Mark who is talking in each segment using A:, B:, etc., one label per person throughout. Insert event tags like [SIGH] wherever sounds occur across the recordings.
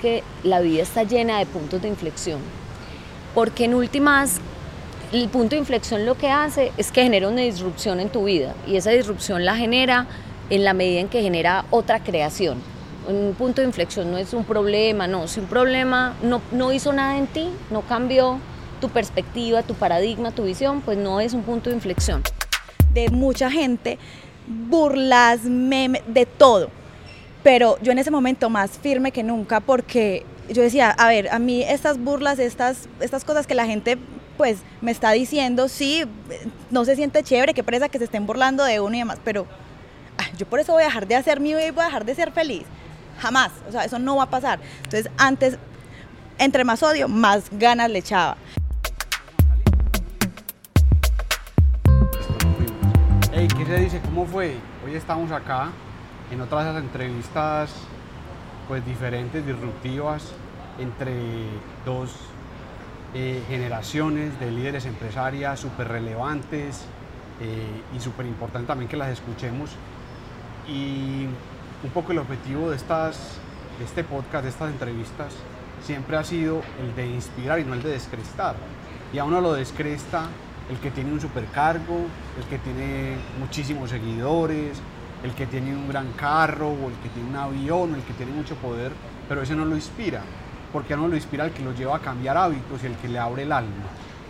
A: que la vida está llena de puntos de inflexión. Porque en últimas, el punto de inflexión lo que hace es que genera una disrupción en tu vida y esa disrupción la genera en la medida en que genera otra creación. Un punto de inflexión no es un problema, no, si un problema no, no hizo nada en ti, no cambió tu perspectiva, tu paradigma, tu visión, pues no es un punto de inflexión.
B: De mucha gente, burlas, memes, de todo. Pero yo en ese momento más firme que nunca porque yo decía, a ver, a mí estas burlas, estas, estas cosas que la gente pues me está diciendo, sí, no se siente chévere, qué presa que se estén burlando de uno y demás, pero ah, yo por eso voy a dejar de hacer mi vida y voy a dejar de ser feliz. Jamás, o sea, eso no va a pasar. Entonces, antes, entre más odio, más ganas le echaba.
C: Hey, ¿qué se dice? ¿Cómo fue? Hoy estamos acá en otras entrevistas pues diferentes, disruptivas, entre dos eh, generaciones de líderes empresarias súper relevantes eh, y súper importante también que las escuchemos. Y un poco el objetivo de, estas, de este podcast, de estas entrevistas, siempre ha sido el de inspirar y no el de descrestar. Y a uno lo descresta el que tiene un supercargo, el que tiene muchísimos seguidores, el que tiene un gran carro o el que tiene un avión o el que tiene mucho poder, pero ese no lo inspira, porque no lo inspira el que lo lleva a cambiar hábitos y el que le abre el alma.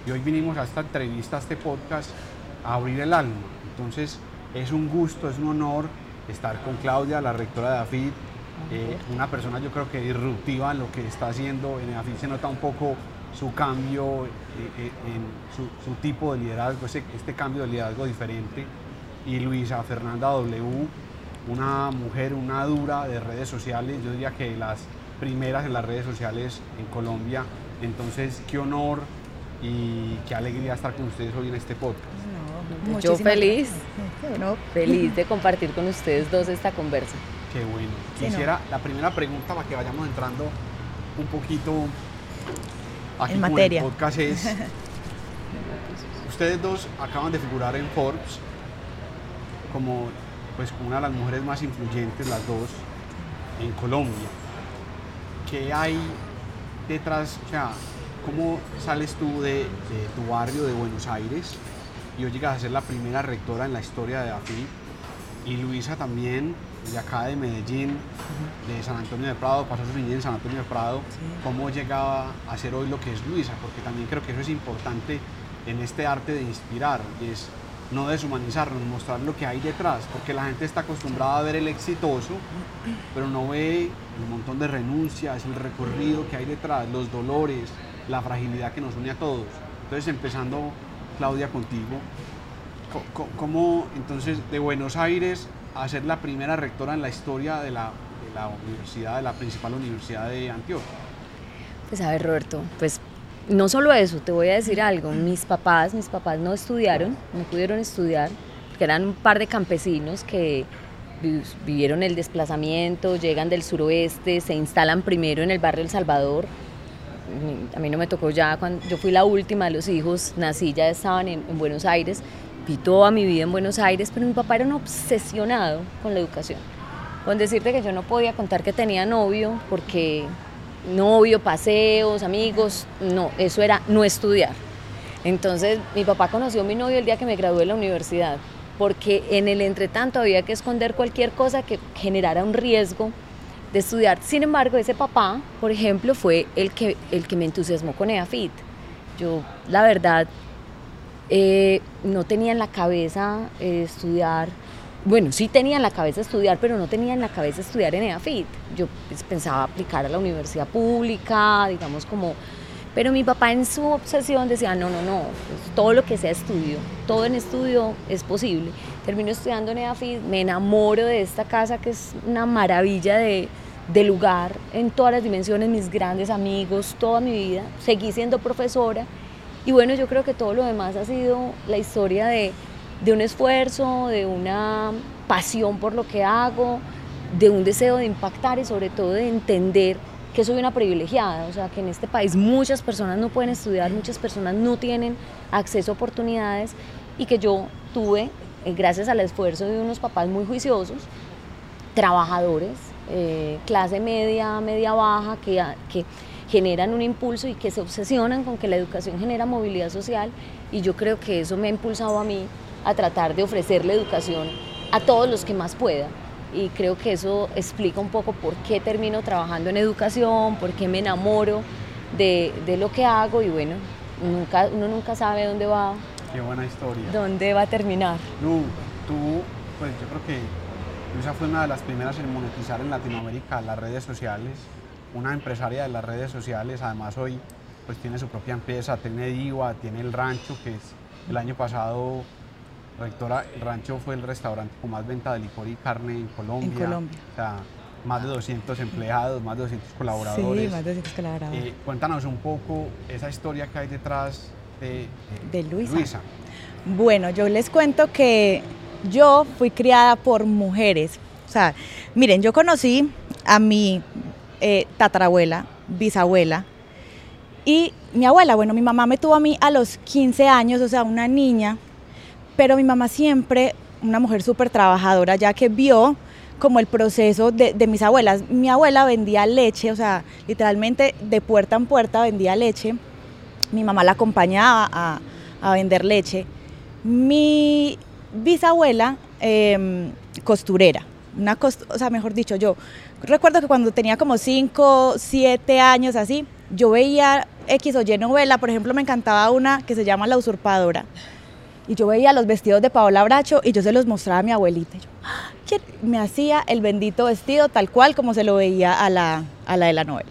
C: Y hoy vinimos a esta entrevista, a este podcast, a abrir el alma. Entonces es un gusto, es un honor estar con Claudia, la rectora de AFID, eh, una persona yo creo que disruptiva en lo que está haciendo. En AFID se nota un poco su cambio, eh, eh, en su, tipo de liderazgo, este cambio de liderazgo diferente y Luisa Fernanda W, una mujer, una dura de redes sociales, yo diría que las primeras en las redes sociales en Colombia. Entonces, qué honor y qué alegría estar con ustedes hoy en este podcast.
A: yo feliz, feliz de compartir con ustedes dos esta conversa.
C: Qué bueno. Quisiera la primera pregunta para que vayamos entrando un poquito aquí en materia. el podcast es, [LAUGHS] ustedes dos acaban de figurar en Forbes como pues una de las mujeres más influyentes, las dos, en Colombia. ¿Qué hay detrás? O sea, ¿cómo sales tú de, tu barrio de Buenos Aires y hoy llegas a ser la primera rectora en la historia de AFI? Y Luisa también, de acá de Medellín, de San Antonio de Prado, pasó su niñez en San Antonio de Prado. ¿Cómo llegaba a ser hoy lo que es Luisa? Porque también creo que eso es importante en este arte de inspirar. Y es no deshumanizarnos, mostrar lo que hay detrás, porque la gente está acostumbrada a ver el exitoso, pero no ve el montón de renuncias, el recorrido que hay detrás, los dolores, la fragilidad que nos une a todos. Entonces, empezando, Claudia, contigo, ¿cómo entonces de Buenos Aires a ser la primera rectora en la historia de la, de la universidad, de la principal universidad de Antioquia?
A: Pues a ver, Roberto, pues no solo eso, te voy a decir algo, mis papás, mis papás no estudiaron, no pudieron estudiar, que eran un par de campesinos que vivieron el desplazamiento, llegan del suroeste, se instalan primero en el barrio El Salvador. A mí no me tocó ya, cuando yo fui la última de los hijos, nací, ya estaban en, en Buenos Aires, vi toda mi vida en Buenos Aires, pero mi papá era un obsesionado con la educación. Con decirte que yo no podía contar que tenía novio porque novio, paseos, amigos, no, eso era no estudiar. Entonces mi papá conoció a mi novio el día que me gradué de la universidad, porque en el entretanto había que esconder cualquier cosa que generara un riesgo de estudiar. Sin embargo, ese papá, por ejemplo, fue el que, el que me entusiasmó con EAFIT. Yo, la verdad, eh, no tenía en la cabeza eh, estudiar bueno, sí tenía en la cabeza estudiar, pero no tenía en la cabeza estudiar en EAFIT. Yo pues, pensaba aplicar a la universidad pública, digamos como... Pero mi papá en su obsesión decía, no, no, no, pues, todo lo que sea estudio, todo en estudio es posible. Termino estudiando en EAFIT, me enamoro de esta casa que es una maravilla de, de lugar en todas las dimensiones, mis grandes amigos, toda mi vida. Seguí siendo profesora y bueno, yo creo que todo lo demás ha sido la historia de de un esfuerzo, de una pasión por lo que hago, de un deseo de impactar y sobre todo de entender que soy una privilegiada, o sea, que en este país muchas personas no pueden estudiar, muchas personas no tienen acceso a oportunidades y que yo tuve, eh, gracias al esfuerzo de unos papás muy juiciosos, trabajadores, eh, clase media, media baja, que, que generan un impulso y que se obsesionan con que la educación genera movilidad social. Y yo creo que eso me ha impulsado a mí a tratar de ofrecerle educación a todos los que más pueda y creo que eso explica un poco por qué termino trabajando en educación, por qué me enamoro de, de lo que hago y bueno, nunca, uno nunca sabe dónde va.
C: Qué buena historia.
A: ¿Dónde va a terminar?
C: Lu, tú, pues yo creo que Luisa fue una de las primeras en monetizar en Latinoamérica las redes sociales, una empresaria de las redes sociales, además hoy pues tiene su propia empresa, tiene Diva, tiene El Rancho, que es el año pasado Rectora, el rancho fue el restaurante con más venta de licor y carne en Colombia.
B: En Colombia.
C: O sea, más de 200 empleados, más de 200 colaboradores.
B: Sí, más de 200 colaboradores.
C: Eh, cuéntanos un poco esa historia que hay detrás de,
B: de Luisa. Bueno, yo les cuento que yo fui criada por mujeres. O sea, miren, yo conocí a mi eh, tatarabuela, bisabuela, y mi abuela, bueno, mi mamá me tuvo a mí a los 15 años, o sea, una niña, pero mi mamá siempre, una mujer súper trabajadora, ya que vio como el proceso de, mis abuelas. Mi abuela vendía leche, o sea, literalmente de puerta en puerta vendía leche. Mi mamá la acompañaba a, vender leche. Mi bisabuela, em, costurera, una o sea, mejor dicho, yo recuerdo que cuando tenía como 5, 7 años así, yo veía X o Y novela, por ejemplo, me encantaba una que se llama La Usurpadora y yo veía los vestidos de Paola Bracho y yo se los mostraba a mi abuelita. Y yo, ah, me hacía el bendito vestido tal cual como se lo veía a la, a la de la novela.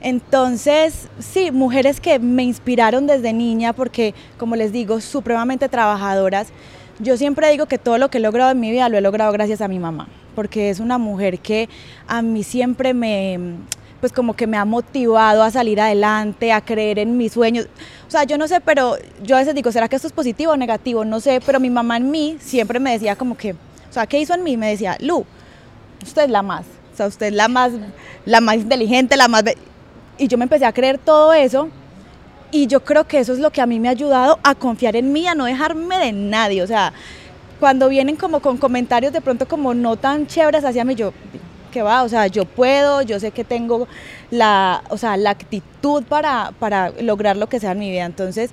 B: Entonces, sí, mujeres que me inspiraron desde niña porque, como les digo, supremamente trabajadoras. Yo siempre digo que todo lo que he logrado en mi vida lo he logrado gracias a mi mamá, porque es una mujer que a mí siempre me, pues como que me ha motivado a salir adelante, a creer en mis sueños. O sea, yo no sé, pero yo a veces digo, ¿será que esto es positivo o negativo? No sé, pero mi mamá en mí siempre me decía como que, o sea, ¿qué hizo en mí? Me decía, Lu, usted es la más, o sea, usted es la más, la más inteligente, la más... Y yo me empecé a creer todo eso y yo creo que eso es lo que a mí me ha ayudado a confiar en mí, a no dejarme de nadie, o sea, cuando vienen como con comentarios de pronto como no tan chéveres hacia mí, yo, que va, o sea, yo puedo, yo sé que tengo la, o sea, la actitud para, para lograr lo que sea en mi vida. Entonces,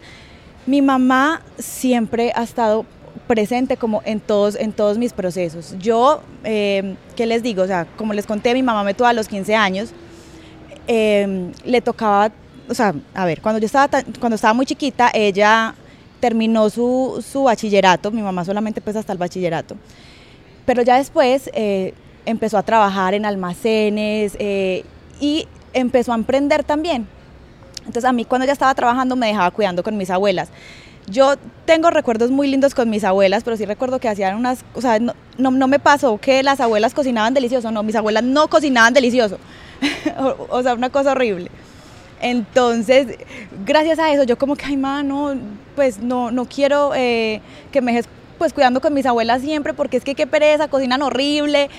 B: mi mamá siempre ha estado presente como en todos, en todos mis procesos. Yo, eh, ¿qué les digo? O sea, como les conté, mi mamá me tuvo a los 15 años, em, le tocaba, o sea, a ver, cuando yo estaba, cuando estaba muy chiquita, ella terminó su, su bachillerato, mi mamá solamente pues hasta el bachillerato, pero ya después eh, empezó a trabajar en almacenes eh, y empezó a emprender también. Entonces a mí cuando ya estaba trabajando me dejaba cuidando con mis abuelas. Yo tengo recuerdos muy lindos con mis abuelas, pero sí recuerdo que hacían unas, o sea, no, no, me pasó que las abuelas cocinaban delicioso, no, mis abuelas no cocinaban delicioso, [LAUGHS] o, sea, una cosa horrible. Entonces, gracias a eso, yo como que, ay, ma, no, pues no, no quiero eh, que me dejes pues cuidando con mis abuelas siempre, porque es que qué pereza, cocinan horrible,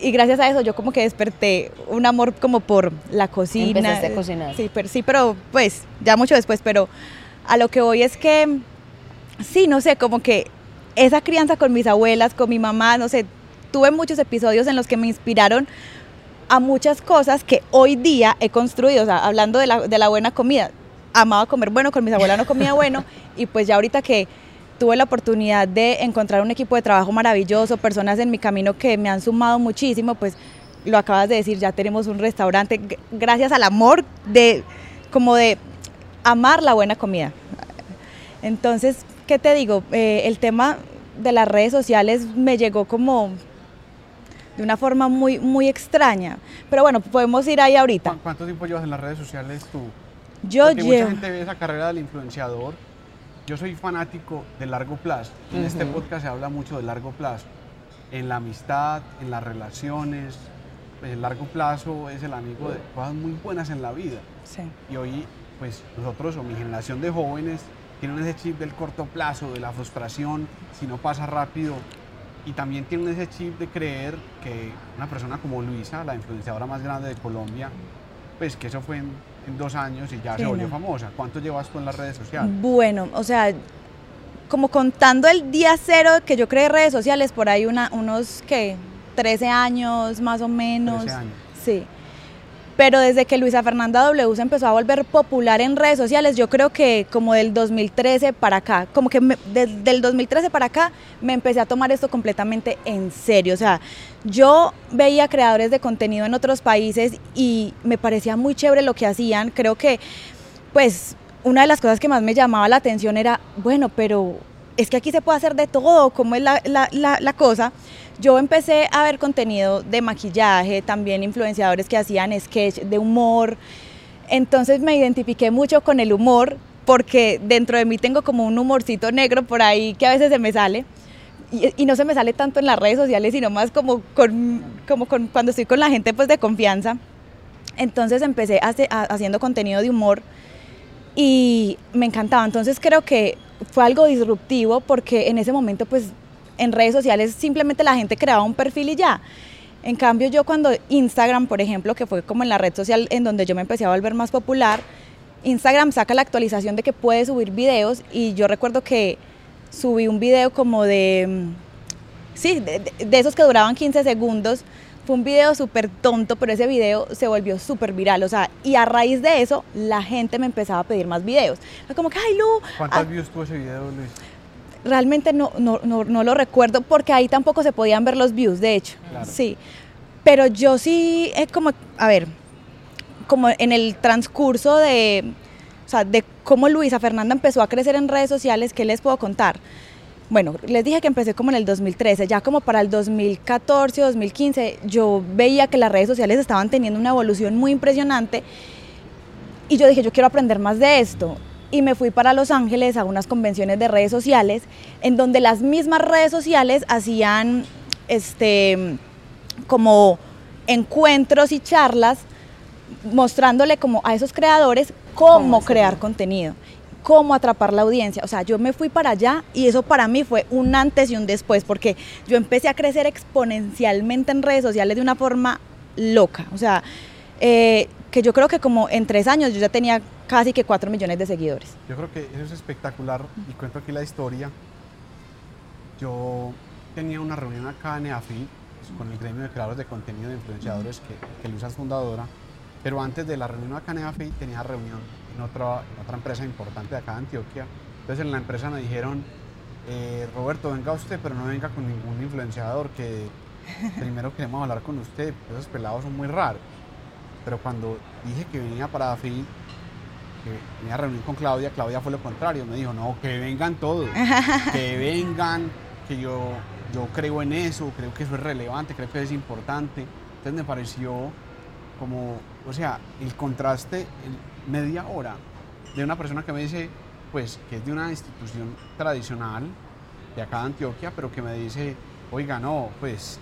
B: y gracias a eso yo como que desperté un amor como por la cocina.
A: Empezaste a cocinar.
B: Sí, pero, sí, pero pues ya mucho después, pero a lo que voy es que, sí, no sé, como que esa crianza con mis abuelas, con mi mamá, no sé, tuve muchos episodios en los que me inspiraron a muchas cosas que hoy día he construido, o sea, hablando de la, de la buena comida, amaba comer bueno, con mis abuelas no comía bueno, [LAUGHS] y pues ya ahorita que tuve la oportunidad de encontrar un equipo de trabajo maravilloso, personas en mi camino que me han sumado muchísimo, pues lo acabas de decir, ya tenemos un restaurante gracias al amor de como de amar la buena comida. Entonces, ¿qué te digo? Eh, el tema de las redes sociales me llegó como de una forma muy, muy extraña. Pero bueno, podemos ir ahí ahorita.
C: ¿Cuánto tiempo llevas en las redes sociales tú?
B: Yo
C: Porque
B: llevo...
C: Mucha gente ve esa carrera del influenciador yo soy fanático del largo plazo. En este podcast se habla mucho del largo plazo. En la amistad, en las relaciones. Pues, el largo plazo es el amigo de cosas muy buenas en la vida.
B: Sí.
C: Y hoy, pues nosotros o mi generación de jóvenes tienen ese chip del corto plazo, de la frustración, si no pasa rápido. Y también tienen ese chip de creer que una persona como Luisa, la influenciadora más grande de Colombia, pues que eso fue en en dos años y ya se volvió famosa. ¿Cuánto llevas tú en las redes sociales?
B: Bueno, o sea, como contando el día cero que yo creé redes sociales, por ahí una, unos, ¿qué? 13 años más o menos.
C: 13 años.
B: Sí. Pero desde que Luisa Fernanda W se empezó a volver popular en redes sociales, yo creo que como del 2013 para acá, como que desde el 2013 para acá me empecé a tomar esto completamente en serio. O sea, yo veía creadores de contenido en otros países y me parecía muy chévere lo que hacían. Creo que, pues, una de las cosas que más me llamaba la atención era, bueno, pero es que aquí se puede hacer de todo, ¿cómo es la, la, la, cosa? Yo empecé a ver contenido de maquillaje, también influenciadores que hacían sketch de humor, entonces me identifiqué mucho con el humor, porque dentro de mí tengo como un humorcito negro por ahí que a veces se me sale. Y, no se me sale tanto en las redes sociales, sino más como, cuando estoy con la gente pues de confianza. Entonces empecé haciendo contenido de humor y me encantaba. Entonces creo que fue algo disruptivo porque en ese momento pues en redes sociales simplemente la gente creaba un perfil y ya. En cambio yo cuando Instagram, por ejemplo, que fue como en la red social en donde yo me empecé a volver más popular, Instagram saca la actualización de que puede subir videos y yo recuerdo que subí un video como de, mm, sí, de, de esos que duraban 15 segundos fue un video súper tonto, pero ese video se volvió súper viral. O sea, y a raíz de eso, la gente me empezaba a pedir más videos. Como que, ay, Lu.
C: ¿Cuántas ah, views tuvo ese video, Luis?
B: Realmente no, no, no, lo recuerdo porque ahí tampoco se podían ver los views, de hecho. Sí. Pero yo sí, es como, a ver, como en el transcurso de, o sea, de cómo Luisa Fernanda empezó a crecer en redes sociales, ¿qué les puedo contar? bueno, les dije que empecé como en el 2013, ya como para el 2014, 2015, yo veía que las redes sociales estaban teniendo una evolución muy impresionante y yo dije, yo quiero aprender más de esto. Y me fui para Los Ángeles a unas convenciones de redes sociales, en donde las mismas redes sociales hacían este, como encuentros y charlas mostrándole como a esos creadores cómo crear contenido cómo atrapar la audiencia. O sea, yo me fui para allá y eso para mí fue un antes y un después, porque yo empecé a crecer exponencialmente en redes sociales de una forma loca. O sea, eh, que yo creo que como en tres años yo ya tenía casi que cuatro millones de seguidores.
C: Yo creo que eso es espectacular y cuento aquí la historia. Yo tenía una reunión acá en EAFI con el gremio de creadores de contenido de influenciadores que, que Luisa es fundadora, pero antes de la reunión acá en EAFI tenía reunión en otra, otra empresa importante de acá de Antioquia. Entonces en la empresa me dijeron, eh, Roberto, venga usted, pero no venga con ningún influenciador, que primero queremos hablar con usted, esos pelados son muy raros. Pero cuando dije que venía para AFI, que venía a reunir con Claudia, Claudia fue lo contrario, me dijo, no, que vengan todos, [LAUGHS] que vengan, que yo, yo creo en eso, creo que eso es relevante, creo que es importante. Entonces me pareció como, o sea, el contraste, media hora de una persona que me dice, pues, que es de una institución tradicional de acá de Antioquia, pero que me dice, oiga, no, pues,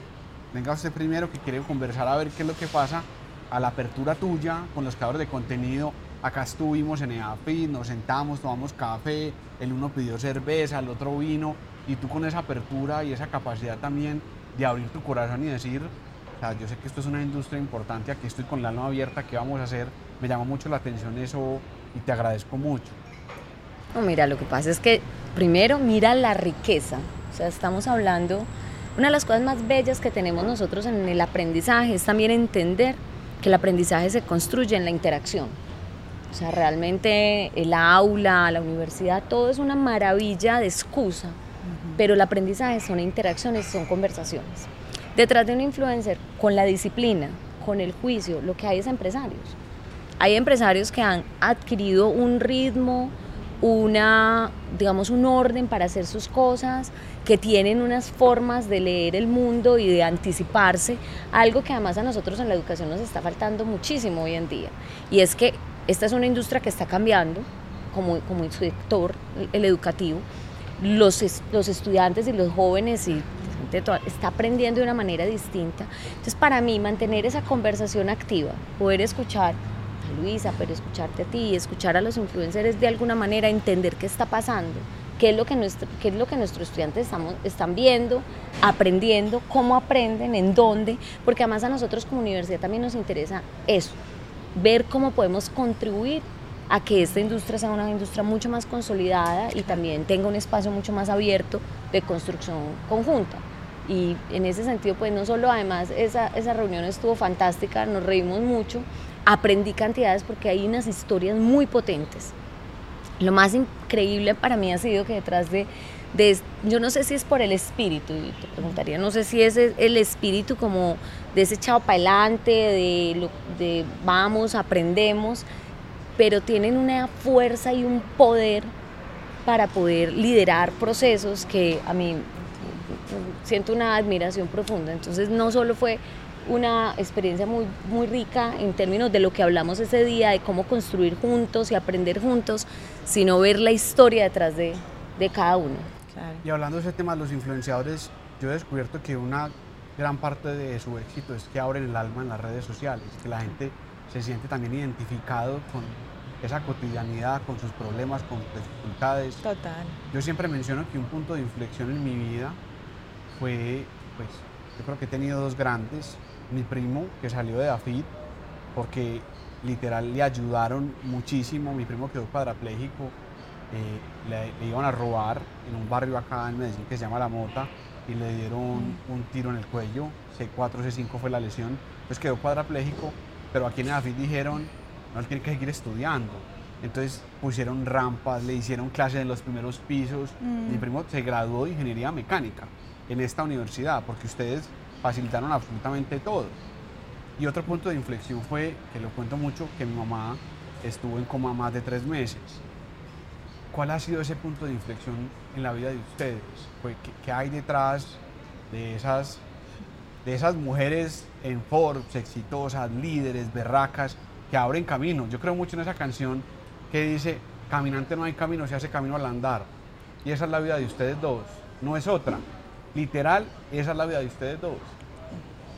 C: venga usted primero que quiere conversar a ver qué es lo que pasa a la apertura tuya con los creadores de contenido. Acá estuvimos en EAFIT, nos sentamos, tomamos café, el uno pidió cerveza, el otro vino, y tú con esa apertura y esa capacidad también de abrir tu corazón y decir, yo sé que esto es una industria importante, aquí estoy con la alma abierta, ¿qué vamos a hacer? me llama mucho la atención eso y te agradezco mucho.
A: No, mira, lo que pasa es que primero mira la riqueza, o sea, estamos hablando, una de las cosas más bellas que tenemos nosotros en el aprendizaje es también entender que el aprendizaje se construye en la interacción. O sea, realmente el aula, la universidad, todo es una maravilla de excusa, pero el aprendizaje son interacciones, son conversaciones. Detrás de un influencer, con la disciplina, con el juicio, lo que hay es empresarios hay empresarios que han adquirido un ritmo, una, digamos, un orden para hacer sus cosas, que tienen unas formas de leer el mundo y de anticiparse, algo que además a nosotros en la educación nos está faltando muchísimo hoy en día. Y es que esta es una industria que está cambiando como, como sector, el educativo. Los, los estudiantes y los jóvenes y está aprendiendo de una manera distinta. Entonces, para mí, mantener esa conversación activa, poder escuchar Luisa, pero escucharte a ti, escuchar a los influencers de alguna manera, entender qué está pasando, qué es lo que, nuestro, qué es lo que nuestros estudiantes estamos, están viendo, aprendiendo, cómo aprenden, en dónde, porque además a nosotros como universidad también nos interesa eso, ver cómo podemos contribuir a que esta industria sea una industria mucho más consolidada y también tenga un espacio mucho más abierto de construcción conjunta. Y en ese sentido, pues no solo además esa, esa reunión estuvo fantástica, nos reímos mucho, aprendí cantidades porque hay unas historias muy potentes. Lo más increíble para mí ha sido que detrás de, de yo no sé si es por el espíritu, te preguntaría, no sé si es el espíritu como de ese para adelante, de, de vamos, aprendemos, pero tienen una fuerza y un poder para poder liderar procesos que a mí siento una admiración profunda. Entonces no solo fue una experiencia muy, muy rica en términos de lo que hablamos ese día, de cómo construir juntos y aprender juntos, sino ver la historia detrás de, de cada uno.
C: Y hablando de ese tema de los influenciadores, yo he descubierto que una gran parte de su éxito es que abren el alma en las redes sociales, que la gente se siente también identificado con esa cotidianidad, con sus problemas, con sus dificultades.
B: Total.
C: Yo siempre menciono que un punto de inflexión en mi vida fue, pues, yo creo que he tenido dos grandes. Mi primo, que salió de AFID, porque literal le ayudaron muchísimo. Mi primo quedó cuadrapléjico, eh, le, iban a robar en un barrio acá en Medellín que se llama La Mota y le dieron un tiro en el cuello. C4, C5 fue la lesión. Pues quedó cuadrapléjico, pero aquí en AFID dijeron, no, él tiene que seguir estudiando. Entonces pusieron rampas, le hicieron clases en los primeros pisos. Mm. Mi primo se graduó de ingeniería mecánica en esta universidad, porque ustedes facilitaron absolutamente todo. Y otro punto de inflexión fue, que lo cuento mucho, que mi mamá estuvo en coma más de tres meses. ¿Cuál ha sido ese punto de inflexión en la vida de ustedes? ¿Qué, hay detrás de esas, de esas mujeres en Forbes, exitosas, líderes, berracas, que abren camino? Yo creo mucho en esa canción que dice, caminante no hay camino, se hace camino al andar. Y esa es la vida de ustedes dos, no es otra. Literal, esa es la vida de ustedes dos.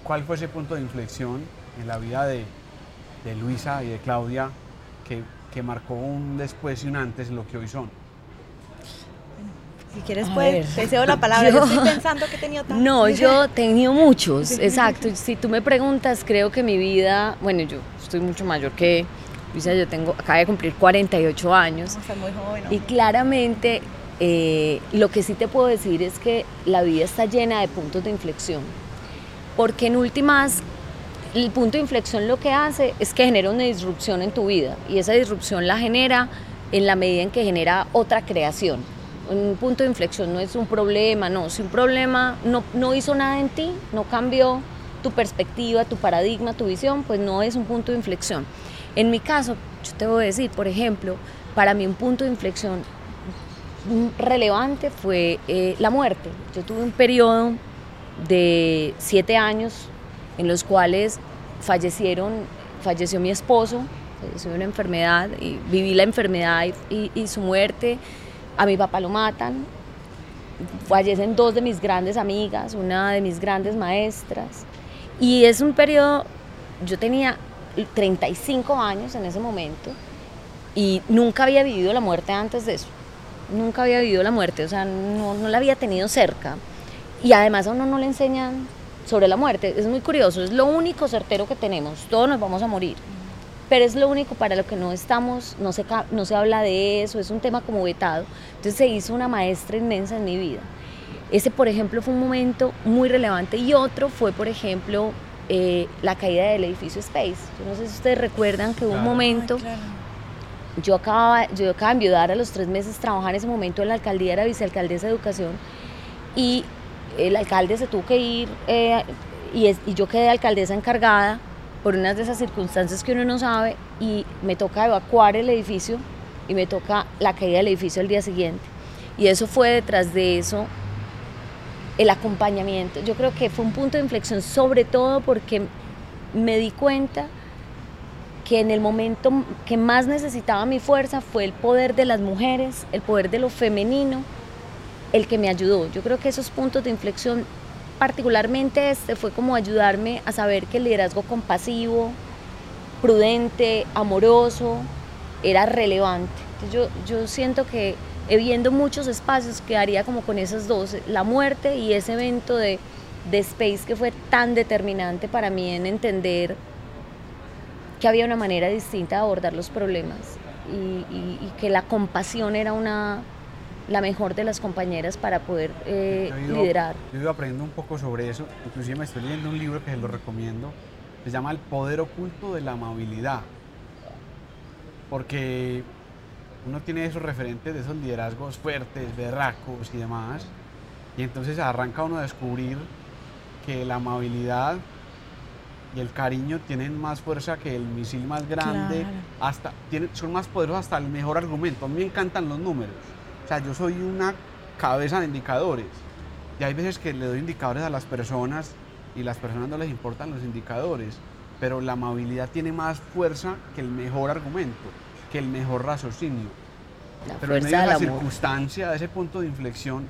C: ¿Cuál fue ese punto de inflexión en la vida de, Luisa y de Claudia que, marcó un después y un antes en lo que hoy son?
B: Si quieres, pues, te cedo la palabra. Yo, estoy pensando que he tenido tantos. [LAUGHS]
A: No, yo [LAUGHS] he tenido muchos, exacto. Si tú me preguntas, creo que mi vida, bueno, yo estoy mucho mayor que Luisa, yo tengo, acabo de cumplir 48 años.
B: muy joven.
A: Y claramente eh, lo que sí te puedo decir es que la vida está llena de puntos de inflexión, porque en últimas el punto de inflexión lo que hace es que genera una disrupción en tu vida y esa disrupción la genera en la medida en que genera otra creación. Un punto de inflexión no es un problema, no, si un problema no, no hizo nada en ti, no cambió tu perspectiva, tu paradigma, tu visión, pues no es un punto de inflexión. En mi caso, yo te voy a decir, por ejemplo, para mí un punto de inflexión relevante fue eh, la muerte. Yo tuve un periodo de siete años en los cuales fallecieron, falleció mi esposo, falleció de una enfermedad, y viví la enfermedad y, su muerte. A mi papá lo matan, fallecen dos de mis grandes amigas, una de mis grandes maestras. Y es un periodo, yo tenía 35 años en ese momento y nunca había vivido la muerte antes de eso nunca había vivido la muerte, o sea, no, no la había tenido cerca. Y además a uno no le enseñan sobre la muerte. Es muy curioso, es lo único certero que tenemos. Todos nos vamos a morir. Pero es lo único para lo que no estamos, no se, no se habla de eso, es un tema como vetado. Entonces se hizo una maestra inmensa en mi vida. Ese, por ejemplo, fue un momento muy relevante. Y otro fue, por ejemplo, eh, la caída del edificio Space. Yo no sé si ustedes recuerdan que hubo un momento yo acababa, yo acababa de enviudar a los tres meses, trabajar en ese momento en la alcaldía, era vicealcaldesa de educación, y el alcalde se tuvo que ir eh, y, y, yo quedé alcaldesa encargada por unas de esas circunstancias que uno no sabe y me toca evacuar el edificio y me toca la caída del edificio el día siguiente. Y eso fue detrás de eso el acompañamiento. Yo creo que fue un punto de inflexión sobre todo porque me di cuenta que en el momento que más necesitaba mi fuerza fue el poder de las mujeres, el poder de lo femenino, el que me ayudó. Yo creo que esos puntos de inflexión, particularmente este, fue como ayudarme a saber que el liderazgo compasivo, prudente, amoroso, era relevante. yo, yo siento que viendo muchos espacios quedaría como con esas dos, la muerte y ese evento de, de Space que fue tan determinante para mí en entender que había una manera distinta de abordar los problemas y, que la compasión era una, la mejor de las compañeras para poder eh,
C: Yo he ido-
A: liderar.
C: Yo he ido aprendiendo un poco sobre eso, inclusive me estoy leyendo un libro que se lo recomiendo, se llama El poder oculto de la amabilidad, porque uno tiene esos referentes de esos liderazgos fuertes, berracos y demás, y entonces arranca uno a descubrir que la amabilidad y el cariño tienen más fuerza que el misil más grande,
B: Claro.
C: hasta tienen, son más poderosos hasta el mejor argumento. A mí me encantan los números. O sea, yo soy una cabeza de indicadores. Y hay veces que le doy indicadores a las personas y las personas no les importan los indicadores. Pero la amabilidad tiene más fuerza que el mejor argumento, que el mejor raciocinio.
A: La
C: Pero en medio de la
A: amor.
C: circunstancia, de ese punto de inflexión,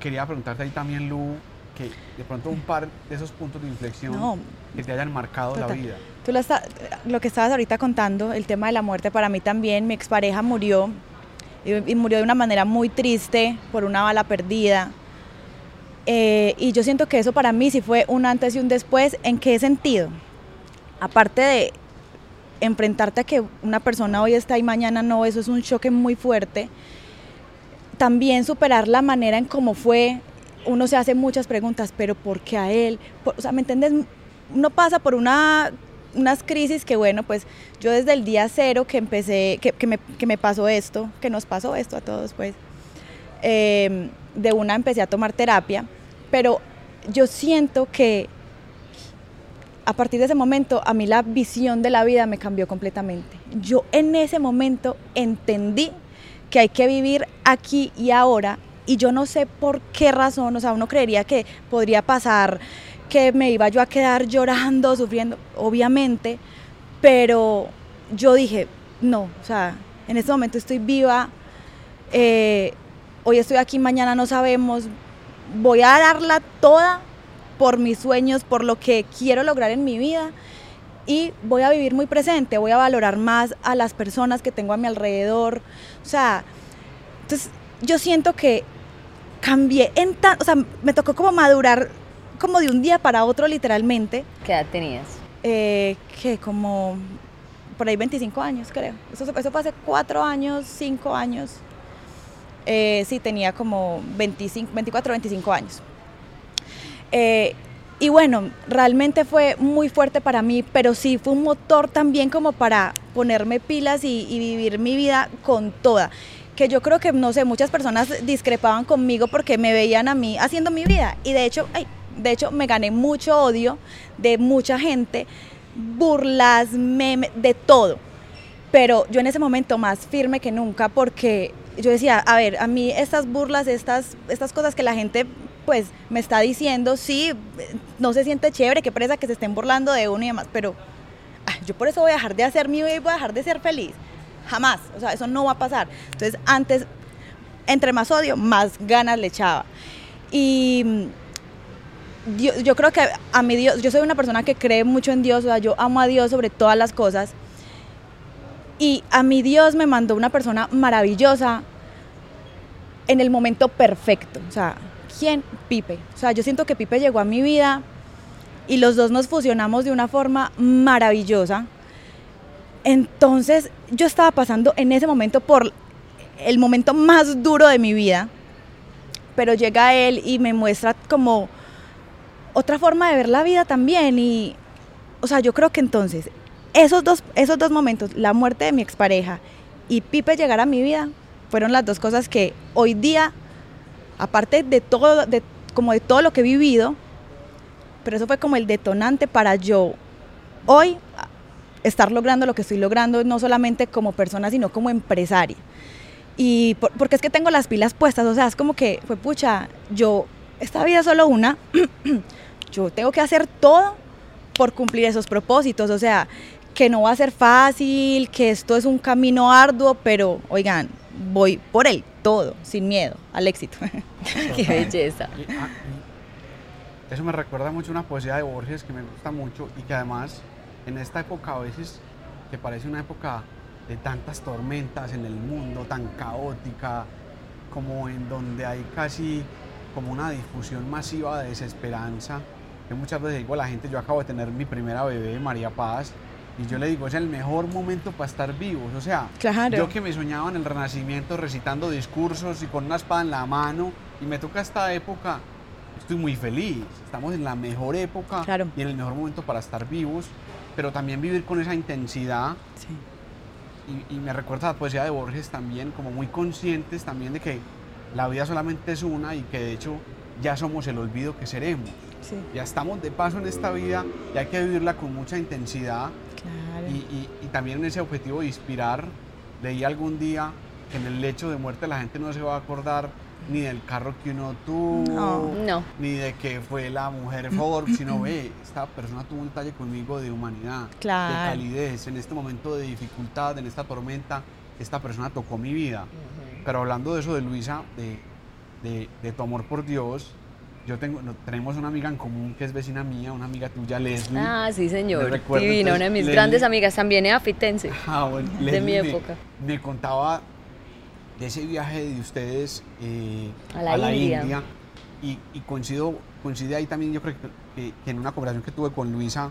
C: quería preguntarte ahí también, Lu, que de pronto un par de esos puntos de inflexión
B: No,
C: que te hayan marcado la vida.
B: Tú lo, está- lo que estabas ahorita contando, el tema de la muerte para mí también, mi expareja murió y, murió de una manera muy triste por una bala perdida. Eh, y yo siento que eso para mí sí fue un antes y un después. ¿En qué sentido? Aparte de enfrentarte a que una persona hoy está y mañana no, eso es un choque muy fuerte. También superar la manera en cómo fue. Uno se hace muchas preguntas, pero ¿por qué a él? O sea, ¿me entiendes? Uno pasa por una, unas crisis que, bueno, pues yo desde el día cero que empecé, que, que me, que me pasó esto, que nos pasó esto a todos, pues, eh, de una empecé a tomar terapia, pero yo siento que a partir de ese momento a mí la visión de la vida me cambió completamente. Yo en ese momento entendí que hay que vivir aquí y ahora y yo no sé por qué razón, o sea, uno creería que podría pasar que me iba yo a quedar llorando, sufriendo, obviamente, pero yo dije, no, o sea, en este momento estoy viva, eh, hoy estoy aquí, mañana no sabemos, voy a darla toda por mis sueños, por lo que quiero lograr en mi vida y voy a vivir muy presente, voy a valorar más a las personas que tengo a mi alrededor, o sea, entonces yo siento que cambié en tan, o sea, me tocó como madurar como de un día para otro literalmente,
A: ¿Qué edad tenías?
B: eh, que como por ahí 25 años creo, eso, eso fue hace 4 años, 5 años, eh, sí tenía como 25, 24, 25 años. Eh, y bueno, realmente fue muy fuerte para mí, pero sí fue un motor también como para ponerme pilas y, y vivir mi vida con toda. Que yo creo que, no sé, muchas personas discrepaban conmigo porque me veían a mí haciendo mi vida. Y de hecho, ay, de hecho me gané mucho odio de mucha gente, burlas, memes, de todo. Pero yo en ese momento más firme que nunca porque yo decía, a ver, a mí estas burlas, estas, estas cosas que la gente pues me está diciendo, sí, no se siente chévere, qué presa que se estén burlando de uno y demás, pero ah, yo por eso voy a dejar de hacer mi vida y voy a dejar de ser feliz. Jamás, o sea, eso no va a pasar. Entonces, antes, entre más odio, más ganas le echaba. Y yo, yo creo que a mi Dios, yo soy una persona que cree mucho en Dios, o sea, yo amo a Dios sobre todas las cosas. Y a mi Dios me mandó una persona maravillosa en el momento perfecto. O sea, ¿quién? Pipe. O sea, yo siento que Pipe llegó a mi vida y los dos nos fusionamos de una forma maravillosa. Entonces, yo estaba pasando en ese momento por el momento más duro de mi vida, pero llega él y me muestra como otra forma de ver la vida también. Y, o sea, yo creo que entonces, esos dos, esos dos momentos, la muerte de mi expareja y Pipe llegar a mi vida, fueron las dos cosas que hoy día, aparte de todo, de, como de todo lo que he vivido, pero eso fue como el detonante para yo hoy estar logrando lo que estoy logrando, no solamente como persona, sino como empresaria. Y por- porque es que tengo las pilas puestas, o sea, es como que, fue pucha, yo, esta vida es solo una, [CLEARS THROAT] yo tengo que hacer todo por cumplir esos propósitos, o sea, que no va a ser fácil, que esto es un camino arduo, pero oigan, voy por el todo, sin miedo, al éxito. [LAUGHS]
A: Qué belleza.
C: Ah, eso me recuerda mucho una poesía de Borges que me gusta mucho y que además en esta época a veces que parece una época de tantas tormentas en el mundo, tan caótica, como en donde hay casi como una difusión masiva de desesperanza. Yo muchas veces digo a la gente, yo acabo de tener mi primera bebé, María Paz, Y yo le digo, es el mejor momento para estar vivos. O sea,
B: Claro.
C: yo que me soñaba en el Renacimiento recitando discursos y con una espada en la mano, y me toca esta época, estoy muy feliz. Estamos en la mejor época
B: Claro.
C: y en el mejor momento para estar vivos, pero también vivir con esa intensidad.
B: Sí.
C: Y, y me recuerda la poesía de Borges también, como muy conscientes también de que la vida solamente es una y que de hecho ya somos el olvido que seremos.
B: Sí,
C: Ya estamos de paso en esta vida y hay que vivirla con mucha intensidad
B: claro.
C: y, y- y también en ese objetivo de inspirar, leí algún día que en el lecho de muerte la gente no se va a acordar ni del carro que uno tuvo,
B: No.
A: No.
C: ni de que fue la mujer Forbes, sino ve, esta persona tuvo un detalle conmigo de humanidad,
B: Claro.
C: de calidez, en este momento de dificultad, en esta tormenta, esta persona tocó mi vida. Pero hablando de eso de Luisa, de, de- de tu amor por Dios, yo tengo, no- tenemos una amiga en común que es vecina mía, una amiga tuya, Leslie.
A: Ah, sí, señor.
C: recuerdo,
A: Divina,
C: entonces,
A: una de mis
C: Leslie-
A: grandes amigas, también es afitense. [LAUGHS]
C: Ah, bueno,
A: de
C: Leslie
A: mi época.
C: Me, contaba de ese viaje de ustedes eh,
A: A la India.
C: y, y coincido, coincide ahí también, yo creo que, que- que en una conversación que tuve con Luisa,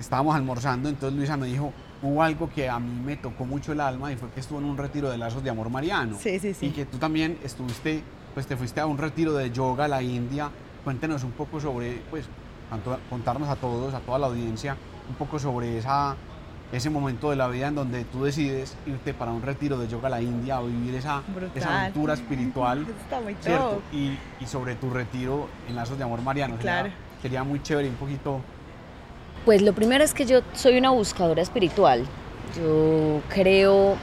C: estábamos almorzando, entonces Luisa me dijo, hubo algo que a mí me tocó mucho el alma y fue que estuvo en un retiro de lazos de amor mariano.
B: Sí, sí, sí.
C: Y que tú también estuviste, pues te fuiste a un retiro de yoga a la India. Cuéntenos un poco sobre, pues, contarnos a todos, a toda la audiencia, un poco sobre esa, ese momento de la vida en donde tú decides irte para un retiro de yoga a la India o vivir esa, esa aventura espiritual.
B: Eso [LAUGHS] está muy
C: ¿cierto? Y, y sobre tu retiro en lazos de amor mariano. Sería-
B: Claro.
C: Sería, muy chévere y un poquito...
A: Pues lo primero es que yo soy una buscadora espiritual. Yo creo,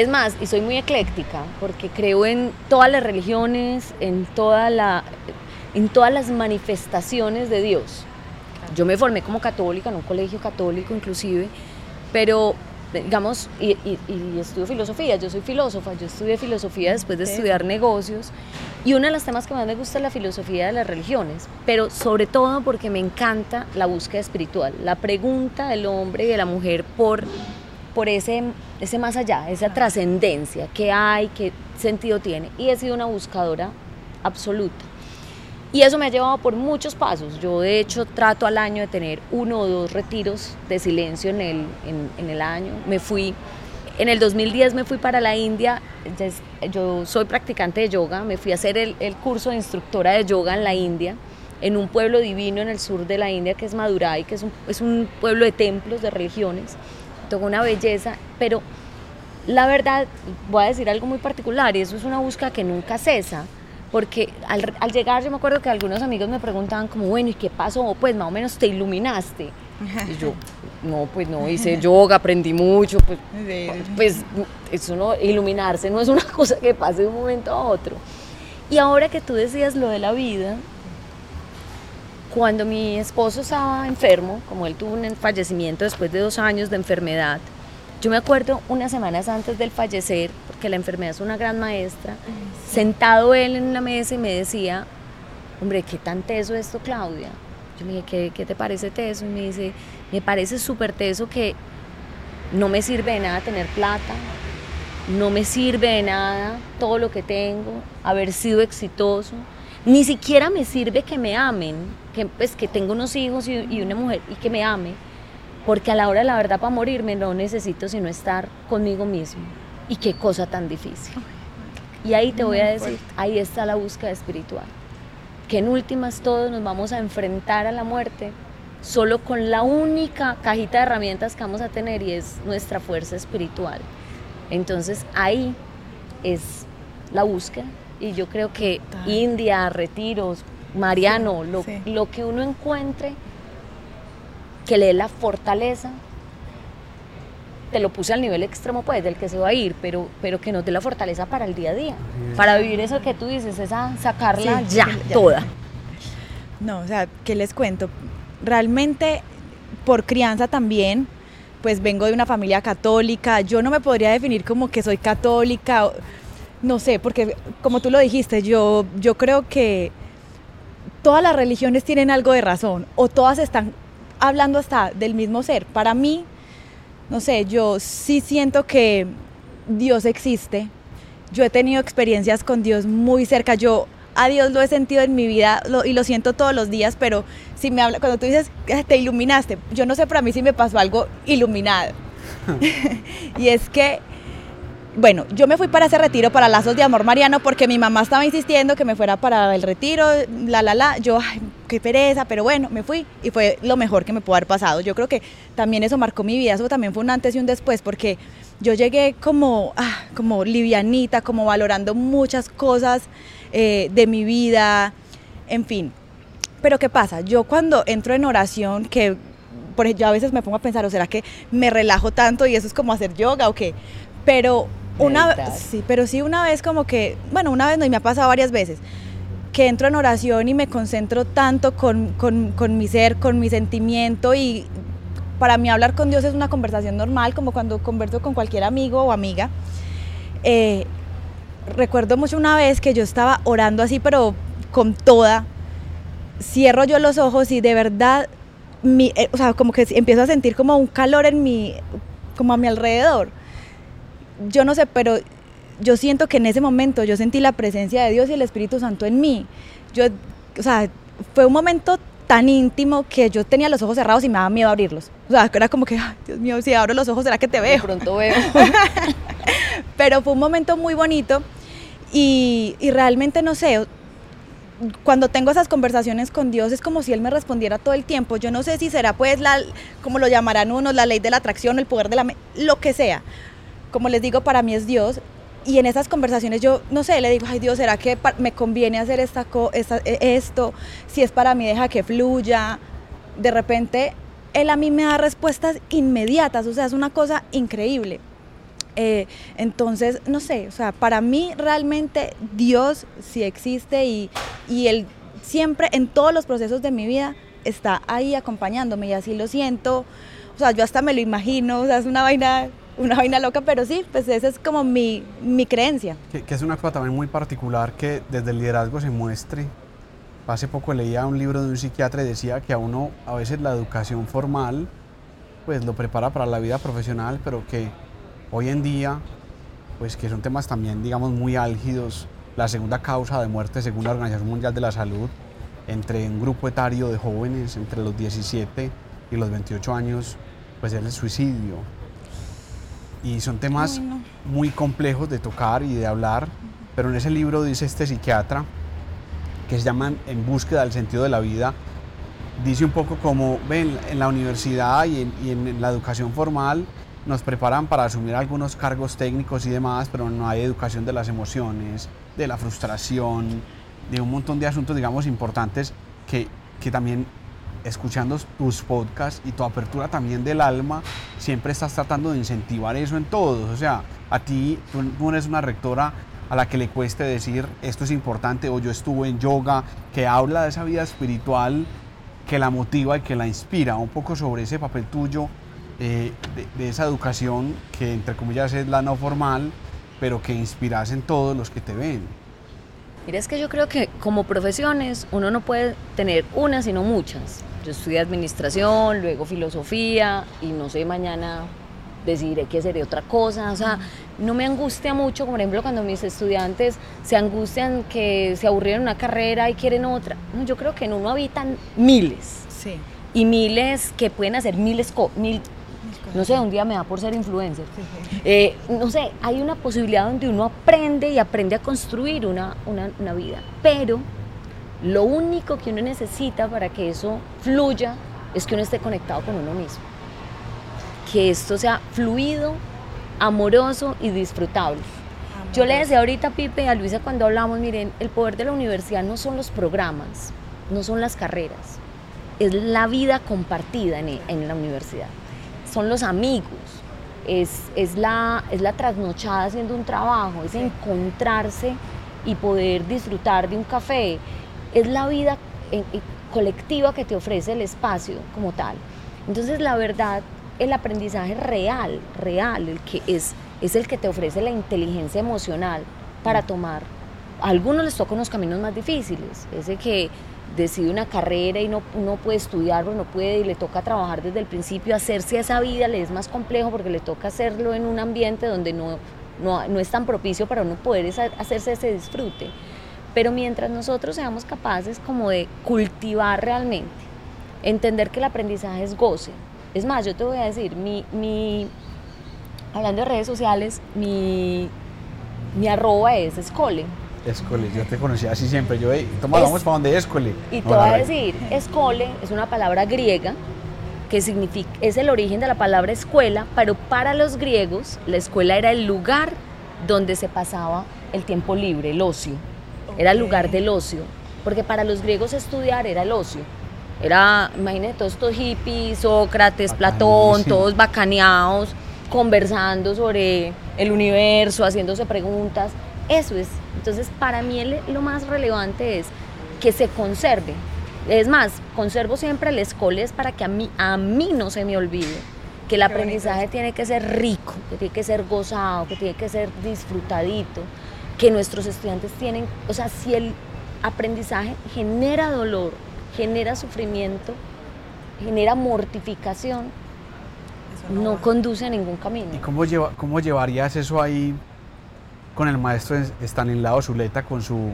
A: es más, y soy muy ecléctica, porque creo en todas las religiones, en, toda la, en todas las manifestaciones de Dios. Yo me formé como católica, en un colegio católico inclusive, pero digamos, y, y- y estudio filosofía, yo soy filósofa, yo estudié filosofía después de estudiar negocios, y uno de los temas que más me gusta es la filosofía de las religiones, pero sobre todo porque me encanta la búsqueda espiritual, la pregunta del hombre y de la mujer por, por ese, ese más allá, esa trascendencia, qué hay, qué sentido tiene, y he sido una buscadora absoluta. Y eso me ha llevado por muchos pasos. Yo de hecho trato al año de tener uno o dos retiros de silencio en el, en, en el año. Me fui, en el 2010 me fui para la India. Yo soy practicante de yoga. Me fui a hacer el, el curso de instructora de yoga en la India, en un pueblo divino en el sur de la India que es Madurai, que es un, es un pueblo de templos, de religiones. Toca una belleza, pero la verdad, voy a decir algo muy particular, y eso es una búsqueda que nunca cesa, porque al, al llegar yo me acuerdo que algunos amigos me preguntaban como, bueno, ¿y qué pasó? Pues más o menos te iluminaste. Y yo, no, pues no, hice [LAUGHS] yoga, aprendí mucho, pues, pues eso no, iluminarse no es una [LAUGHS] cosa que pase de un momento a otro. Y ahora que tú decías lo de la vida, cuando mi esposo estaba enfermo, como él tuvo un fallecimiento después de dos años de enfermedad, yo me acuerdo unas semanas antes del fallecer, porque la enfermedad es una gran maestra, sentado él en una mesa y me decía, hombre, ¿qué tan teso esto, Claudia? Yo le dije, ¿qué, qué te parece teso? Y me dice, me parece súper teso que no me sirve de nada tener plata, no me sirve de nada todo lo que tengo, haber sido exitoso, ni siquiera me sirve que me amen, que, pues, que tengo unos hijos y, y una mujer y que me ame, porque a la hora de la verdad para morirme no necesito sino estar conmigo mismo. Y qué cosa tan difícil. Y ahí te voy a decir, ahí está la búsqueda espiritual, que en últimas todos nos vamos a enfrentar a la muerte solo con la única cajita de herramientas que vamos a tener y es nuestra fuerza espiritual. Entonces ahí es la búsqueda y yo creo que. India, retiros, Mariano, lo,
B: sí.
A: lo que uno encuentre que le dé la fortaleza, te lo puse al nivel extremo pues del que se va a ir, pero, pero que nos dé la fortaleza para el día a día, para vivir eso que tú dices, esa sacarla
B: Sí,
A: ya,
B: ya.
A: toda.
B: No, o sea, ¿qué les cuento? Realmente, por crianza también, pues vengo de una familia católica. Yo no me podría definir como que soy católica, o- no sé, porque como tú lo dijiste, yo, yo creo que todas las religiones tienen algo de razón, o todas están hablando hasta del mismo ser. Para mí, no sé, yo sí siento que Dios existe. Yo he tenido experiencias con Dios muy cerca. Yo a Dios lo he sentido en mi vida y lo siento todos los días, pero si me habla, cuando tú dices que te iluminaste, yo no sé para mí si me pasó algo iluminado. [LAUGHS] [LAUGHS] y es que bueno, yo me fui para ese retiro, para Lazos de Amor Mariano, porque mi mamá estaba insistiendo que me fuera para el retiro, la, la, la. Yo, ay, qué pereza, pero bueno, me fui y fue lo mejor que me pudo haber pasado. Yo creo que también eso marcó mi vida, eso también fue un antes y un después, porque yo llegué como, ah, como livianita, como valorando muchas cosas eh, de mi vida, en fin. Pero ¿qué pasa? Yo cuando entro en oración, que por yo a veces me pongo a pensar, ¿o será que me relajo tanto y eso es como hacer yoga o qué? Pero una sí, pero sí una vez como que, bueno, una vez no, y me ha pasado varias veces, que entro en oración y me concentro tanto con, mi ser, con mi sentimiento y para mí hablar con Dios es una conversación normal, como cuando converso con cualquier amigo o amiga. Eh, recuerdo mucho una vez que yo estaba orando así, pero con toda, cierro yo los ojos y de verdad, mi, eh, o sea, como que empiezo a sentir como un calor en mi, como a mi alrededor yo no sé, pero yo siento que en ese momento yo sentí la presencia de Dios y el Espíritu Santo en mí. Yo, o sea, fue un momento tan íntimo que yo tenía los ojos cerrados y me daba miedo abrirlos. O sea, era como que, Dios mío, si abro los ojos, ¿será que te veo? De
A: pronto veo. [LAUGHS]
B: Pero fue un momento muy bonito y, y, realmente no sé, cuando tengo esas conversaciones con Dios es como si Él me respondiera todo el tiempo. Yo no sé si será pues la, como lo llamarán unos, la ley de la atracción, el poder de la... lo que sea como les digo, para mí es Dios. Y en esas conversaciones yo, no sé, le digo, ay Dios, ¿será que me conviene hacer esta, e, esto? Si es para mí, deja que fluya. De repente, Él a mí me da respuestas inmediatas, o sea, es una cosa increíble. Eh, entonces, no sé, o sea, para mí realmente Dios sí existe y, y Él siempre, en todos los procesos de mi vida, está ahí acompañándome y así lo siento. O sea, yo hasta me lo imagino, o sea, es una vaina una vaina loca, pero sí, pues esa es como mi, mi creencia.
C: Que, es una cosa también muy particular que desde el liderazgo se muestre. Hace poco leía un libro de un psiquiatra y decía que a uno a veces la educación formal pues lo prepara para la vida profesional, pero que hoy en día pues que son temas también digamos muy álgidos. La segunda causa de muerte según la Organización Mundial de la Salud entre un grupo etario de jóvenes entre los 17 y los 28 años pues es el suicidio y son temas muy complejos de tocar y de hablar, pero en ese libro dice este psiquiatra, que se llaman En búsqueda del sentido de la vida, dice un poco como, ven, en la universidad y en, y en la educación formal nos preparan para asumir algunos cargos técnicos y demás, pero no hay educación de las emociones, de la frustración, de un montón de asuntos, digamos, importantes que, que también escuchando tus podcasts y tu apertura también del alma, siempre estás tratando de incentivar eso en todos. O sea, a ti, tú, no eres una rectora a la que le cueste decir esto es importante o yo estuve en yoga, que habla de esa vida espiritual que la motiva y que la inspira, un poco sobre ese papel tuyo eh, de, esa educación que entre comillas es la no formal, pero que inspiras en todos los que te ven.
A: Mira, es que yo creo que como profesiones uno no puede tener una, sino muchas. Yo estudié administración, luego filosofía y no sé, mañana decidiré que seré otra cosa. O sea, no me angustia mucho, por ejemplo, cuando mis estudiantes se angustian que se aburrieron una carrera y quieren otra. No, yo creo que en uno habitan miles. Sí. Y miles que pueden hacer miles, mil, no sé, un día me da por ser influencer. Eh, no sé, hay una posibilidad donde uno aprende y aprende a construir una, una, vida. Pero lo único que uno necesita para que eso fluya es que uno esté conectado con uno mismo. Que esto sea fluido, amoroso y disfrutable. Yo le decía ahorita a Pipe y a Luisa cuando hablamos, miren, el poder de la universidad no son los programas, no son las carreras, es la vida compartida en, en la universidad. Son los amigos, es, es, la, es la trasnochada haciendo un trabajo, es encontrarse y poder disfrutar de un café, es la vida colectiva que te ofrece el espacio como tal. Entonces, la verdad, el aprendizaje real, real, el que es, es el que te ofrece la inteligencia emocional para tomar. A algunos les tocan los caminos más difíciles, ese que decide una carrera y no, puede estudiar o no puede y le toca trabajar desde el principio, hacerse esa vida le es más complejo porque le toca hacerlo en un ambiente donde no, no, no es tan propicio para no poder hacerse ese disfrute Pero mientras nosotros seamos capaces como de cultivar realmente, entender que el aprendizaje es goce. Es más, yo te voy a decir, mi, mi hablando de redes sociales, mi, mi arroba es escole.
C: Escole, yo te conocía así siempre. Yo, hey, toma, vamos para donde Escole.
A: Y te voy a decir, escole es una palabra griega que significa, es el origen de la palabra escuela, pero para los griegos la escuela era el lugar donde se pasaba el tiempo libre, el ocio. Era el lugar del ocio, porque para los griegos estudiar era el ocio. Era, imagínate, todos estos hippies, Sócrates, Platón, todos bacaneados, conversando sobre el universo, haciéndose preguntas. Eso es. Entonces, para mí lo más relevante es que se conserve. Es más, conservo siempre el escoles para que a mí, a mí no se me olvide que el aprendizaje tiene que ser rico, que tiene que ser gozado, que tiene que ser disfrutadito, que nuestros estudiantes tienen, o sea, si el aprendizaje genera dolor, genera sufrimiento, genera mortificación, no, conduce a ningún camino.
C: ¿Y cómo, lleva, cómo llevarías eso ahí con el maestro Stanislao Zuleta con su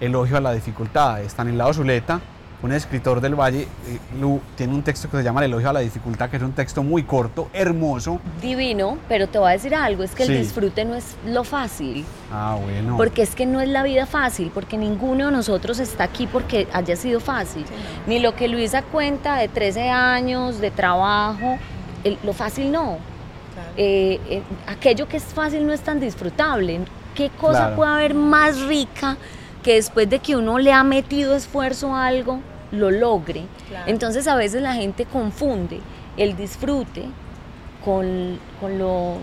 C: elogio a la dificultad? Stanislao Zuleta un escritor del Valle, eh, tiene un texto que se llama El elogio a la dificultad, que es un texto muy corto, hermoso.
A: Divino, pero te voy a decir algo, es que el disfrute no es lo fácil.
C: Ah, bueno.
A: Porque es que no es la vida fácil, porque ninguno de nosotros está aquí porque haya sido fácil. Ni lo que Luisa cuenta de 13 años, de trabajo, lo fácil no. Eh, eh, aquello que es fácil no es tan disfrutable. ¿Qué cosa puede haber más rica? que después de que uno le ha metido esfuerzo a algo, lo logre. Entonces a veces la gente confunde el disfrute con, lo,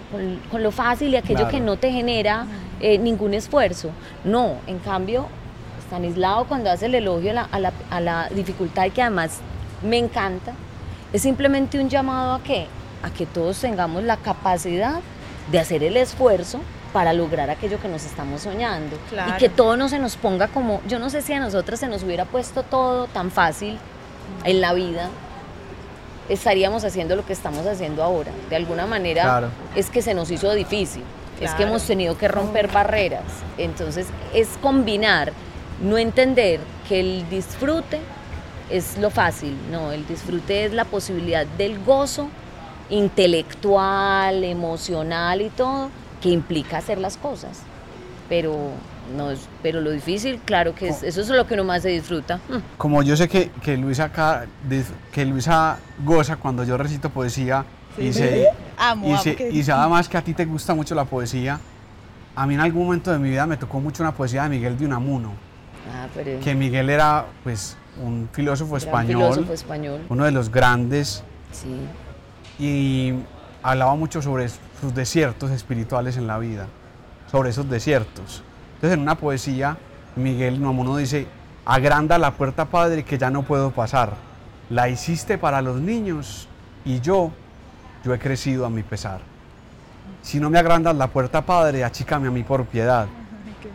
A: con, lo, fácil y aquello que no te genera eh, ningún esfuerzo. No, en cambio, Stanislao cuando hace el elogio a la, a la, a la dificultad que además me encanta, es simplemente un llamado a que, a que todos tengamos la capacidad de hacer el esfuerzo para lograr aquello que nos estamos soñando. Y que todo no se nos ponga como, yo no sé si a nosotras se nos hubiera puesto todo tan fácil en la vida, estaríamos haciendo lo que estamos haciendo ahora. De alguna manera es que se nos hizo difícil, es que hemos tenido que romper barreras. Entonces es combinar, no entender que el disfrute es lo fácil, no, el disfrute es la posibilidad del gozo intelectual, emocional y todo, que implica hacer las cosas. Pero, no pero lo difícil, claro que es, eso es lo que uno más se disfruta. Mm.
C: Como yo sé que, que Luisa, que Luisa goza cuando yo recito poesía y, se,
B: amo,
C: y, se, además que a ti te gusta mucho la poesía, a mí en algún momento de mi vida me tocó mucho una poesía de Miguel de Unamuno.
A: Ah,
C: que Miguel era pues un filósofo español,
A: filósofo español,
C: uno de los grandes.
A: Sí.
C: Y hablaba mucho sobre sus desiertos espirituales en la vida, sobre esos desiertos. Entonces en una poesía, Miguel Nuamuno dice, agranda la puerta, Padre, que ya no puedo pasar. La hiciste para los niños y yo, yo he crecido a mi pesar. Si no me agrandas la puerta, Padre, achícame a mí por piedad.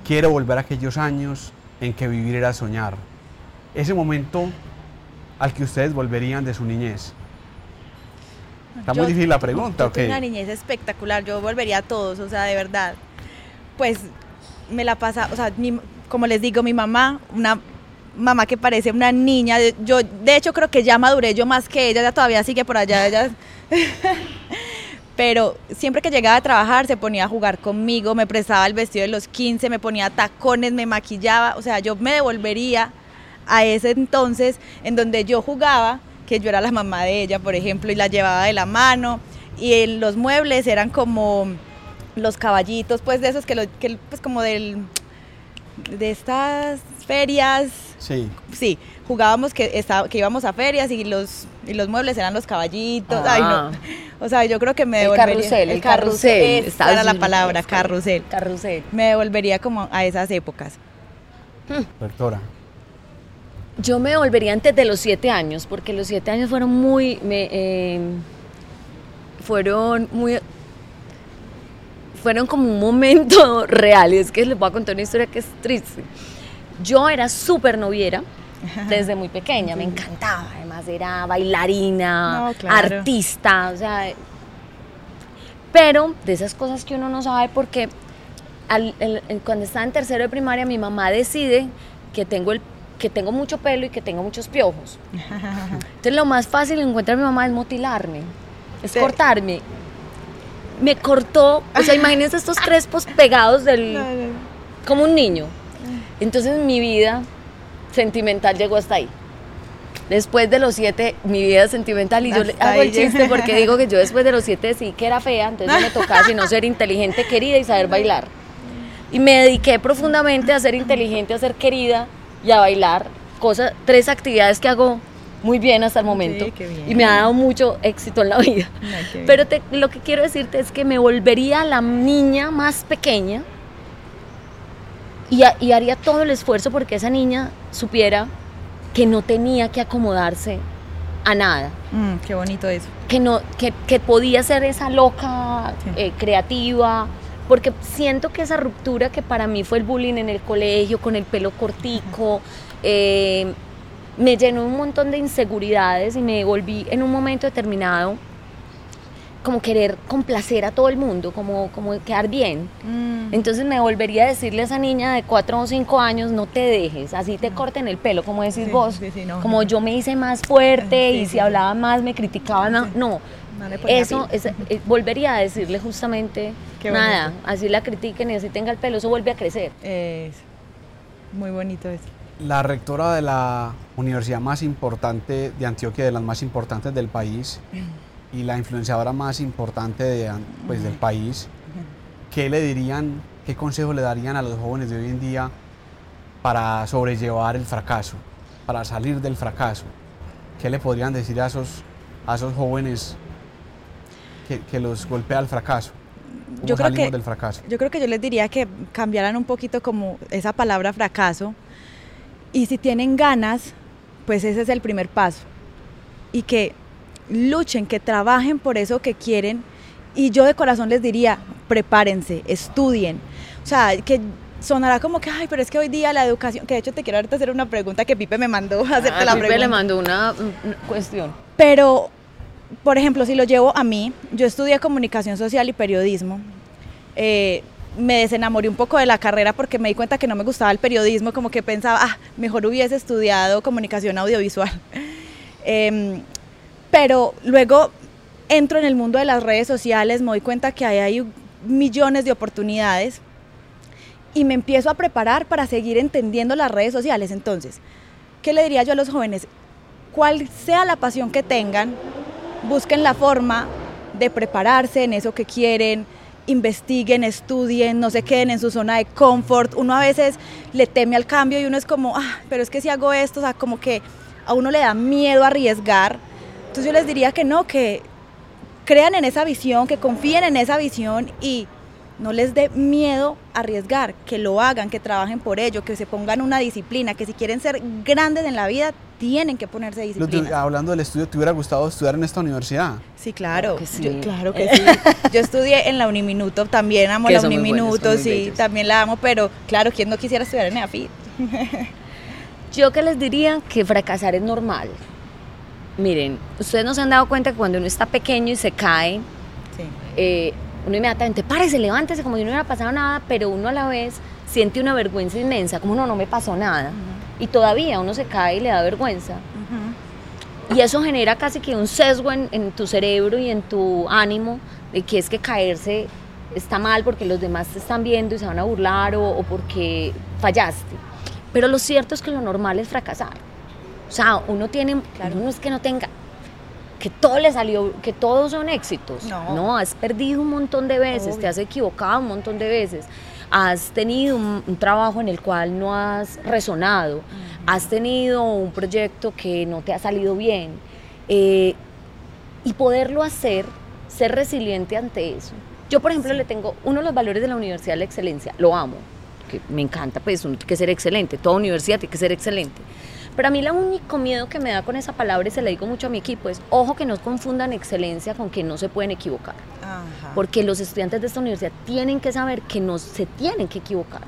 C: Quiero volver a aquellos años en que vivir era soñar. Ese momento al que ustedes volverían de su niñez. Está muy difícil la pregunta, ¿ok?
B: Una niñez espectacular, yo volvería a todos, o sea, de verdad. Pues me la pasa, o sea, como les digo, mi mamá, una mamá que parece una niña, yo de hecho creo que ya maduré yo más que ella, ella todavía sigue por allá, ella... [LAUGHS] pero siempre que llegaba a trabajar se ponía a jugar conmigo, me prestaba el vestido de los 15, me ponía tacones, me maquillaba, o sea, yo me devolvería a ese entonces en donde yo jugaba que yo era la mamá de ella, por ejemplo, y la llevaba de la mano. Y en los muebles eran como los caballitos, pues de esos que, pues como del, de estas ferias.
C: Sí.
B: Sí, jugábamos que, estaba, que íbamos a ferias y los, y los muebles eran los caballitos. Ay, no. Ah. O sea, yo creo que me
A: el Carrusel, el, carrusel.
B: Esa era la palabra, carrusel.
A: Carrusel.
B: Me devolvería como a esas épocas.
C: Doctora.
A: Yo me volvería antes de los siete años, porque los siete años fueron muy, me, em, fueron muy, fueron como un momento [LAUGHS] real. Y es que les voy a contar una historia que es triste. Yo era súper noviera desde muy pequeña, me encantaba. Además era bailarina, artista, o sea, pero de esas cosas que uno no sabe porque cuando estaba en tercero de primaria, mi mamá decide que tengo, el, que tengo mucho pelo y que tengo muchos piojos. Entonces lo más fácil de encontrar a mi mamá es motilarme, es cortarme. Me cortó, o sea, imagínense estos crespos pegados del... como un niño. Entonces mi vida sentimental llegó hasta ahí. Después de los siete, mi vida sentimental, y yo le hago el chiste porque digo que yo [LAUGHS] después de los siete sí que era fea, entonces no me tocaba sino ser inteligente, querida y saber bailar. Y me dediqué profundamente a ser inteligente, a ser querida y a bailar. Cosas, tres actividades que hago muy bien hasta el momento y me ha dado mucho éxito en la vida. Pero lo que quiero decirte es que me volvería la niña más pequeña y, y haría todo el esfuerzo porque esa niña supiera que no tenía que acomodarse a nada.
B: Mm, qué bonito eso.
A: Que, no, que, que podía ser esa loca eh, creativa, porque siento que esa ruptura que para mí fue el bullying en el colegio, con el pelo cortico, eh, me llenó un montón de inseguridades y me volví en un momento determinado como querer complacer a todo el mundo, como, como quedar bien. Mm. Entonces me volvería a decirle a esa niña de cuatro o cinco años, no te dejes, así te corten el pelo, como decís vos, como yo me hice más fuerte [LAUGHS] y si hablaba más me criticaban, no, no. Eso eh, volvería a decirle justamente nada, así la critiquen y así tenga el pelo, eso vuelve a crecer.
B: Es muy bonito eso.
C: La rectora de la universidad más importante de Antioquia, de las más importantes del país, [CLEARS THROAT] y la influenciadora más importante de, pues, del país, ¿qué le dirían, qué consejo le darían a los jóvenes de hoy en día para sobrellevar el fracaso, para salir del fracaso? ¿Qué le podrían decir a esos, a esos jóvenes que, que los golpea el fracaso?
B: yo creo que, del fracaso? Yo creo que yo les diría que cambiaran un poquito como esa palabra fracaso y si tienen ganas, pues ese es el primer paso. Y que luchen, que trabajen por eso que quieren. Y yo de corazón les diría, prepárense, estudien. O sea, que sonará como que, ay, pero es que hoy día la educación, que de hecho te quiero ahorita hacer una pregunta que Pipe me mandó a [LAUGHS] hacerte ah, la Pipe
A: le mandó una, cuestión.
B: Pero, por ejemplo, si lo llevo a mí, yo estudié comunicación social y periodismo. Eh, me desenamoré un poco de la carrera porque me di cuenta que no me gustaba el periodismo, como que pensaba, ah, mejor hubiese estudiado comunicación audiovisual. [LAUGHS] Eh, pero luego entro en el mundo de las redes sociales, me doy cuenta que hay, millones de oportunidades y me empiezo a preparar para seguir entendiendo las redes sociales. Entonces, ¿qué le diría yo a los jóvenes? Cual sea la pasión que tengan, busquen la forma de prepararse en eso que quieren, investiguen, estudien, no se queden en su zona de confort. Uno a veces le teme al cambio y uno es como, ah, pero es que si hago esto, o sea, como que a uno le da miedo arriesgar entonces yo les diría que no, que crean en esa visión, que confíen en esa visión y no les dé miedo arriesgar, que lo hagan, que trabajen por ello, que se pongan una disciplina, que si quieren ser grandes en la vida, tienen que ponerse disciplina.
C: hablando del estudio, ¿te hubiera gustado estudiar en esta universidad?
B: Sí, claro. claro que sí. Yo estudié en la Uniminuto, también amo la Uniminuto, sí, también la amo, pero claro, ¿quién no quisiera estudiar en EAFIT? [LAUGHS]
A: Yo que les diría que fracasar es normal. Miren, ustedes no se han dado cuenta que cuando uno está pequeño y se cae, eh, uno inmediatamente, párese, levántese, como si no hubiera pasado nada, pero uno a la vez siente una vergüenza inmensa, como no, no me pasó nada. Y todavía uno se cae y le da vergüenza. Y eso genera casi que un sesgo en, tu cerebro y en tu ánimo de que es que caerse está mal porque los demás te están viendo y se van a burlar o, o porque fallaste. Pero lo cierto es que lo normal es fracasar. O sea, uno tiene, claro. no es que no tenga, que todo le salió, que todos son éxitos. No. has perdido un montón de veces, te has equivocado un montón de veces, has tenido un, trabajo en el cual no has resonado, has tenido un proyecto que no te ha salido bien. Eh, y poderlo hacer, ser resiliente ante eso. Yo, por ejemplo, le tengo uno de los valores de la universidad, la excelencia, lo amo, que me encanta, pues uno tiene que ser excelente, toda universidad tiene que ser excelente pero a mí el único miedo que me da con esa palabra, y se le digo mucho a mi equipo, es, ojo que no confundan excelencia con que no se pueden equivocar. Porque los estudiantes de esta universidad tienen que saber que no se tienen que equivocar.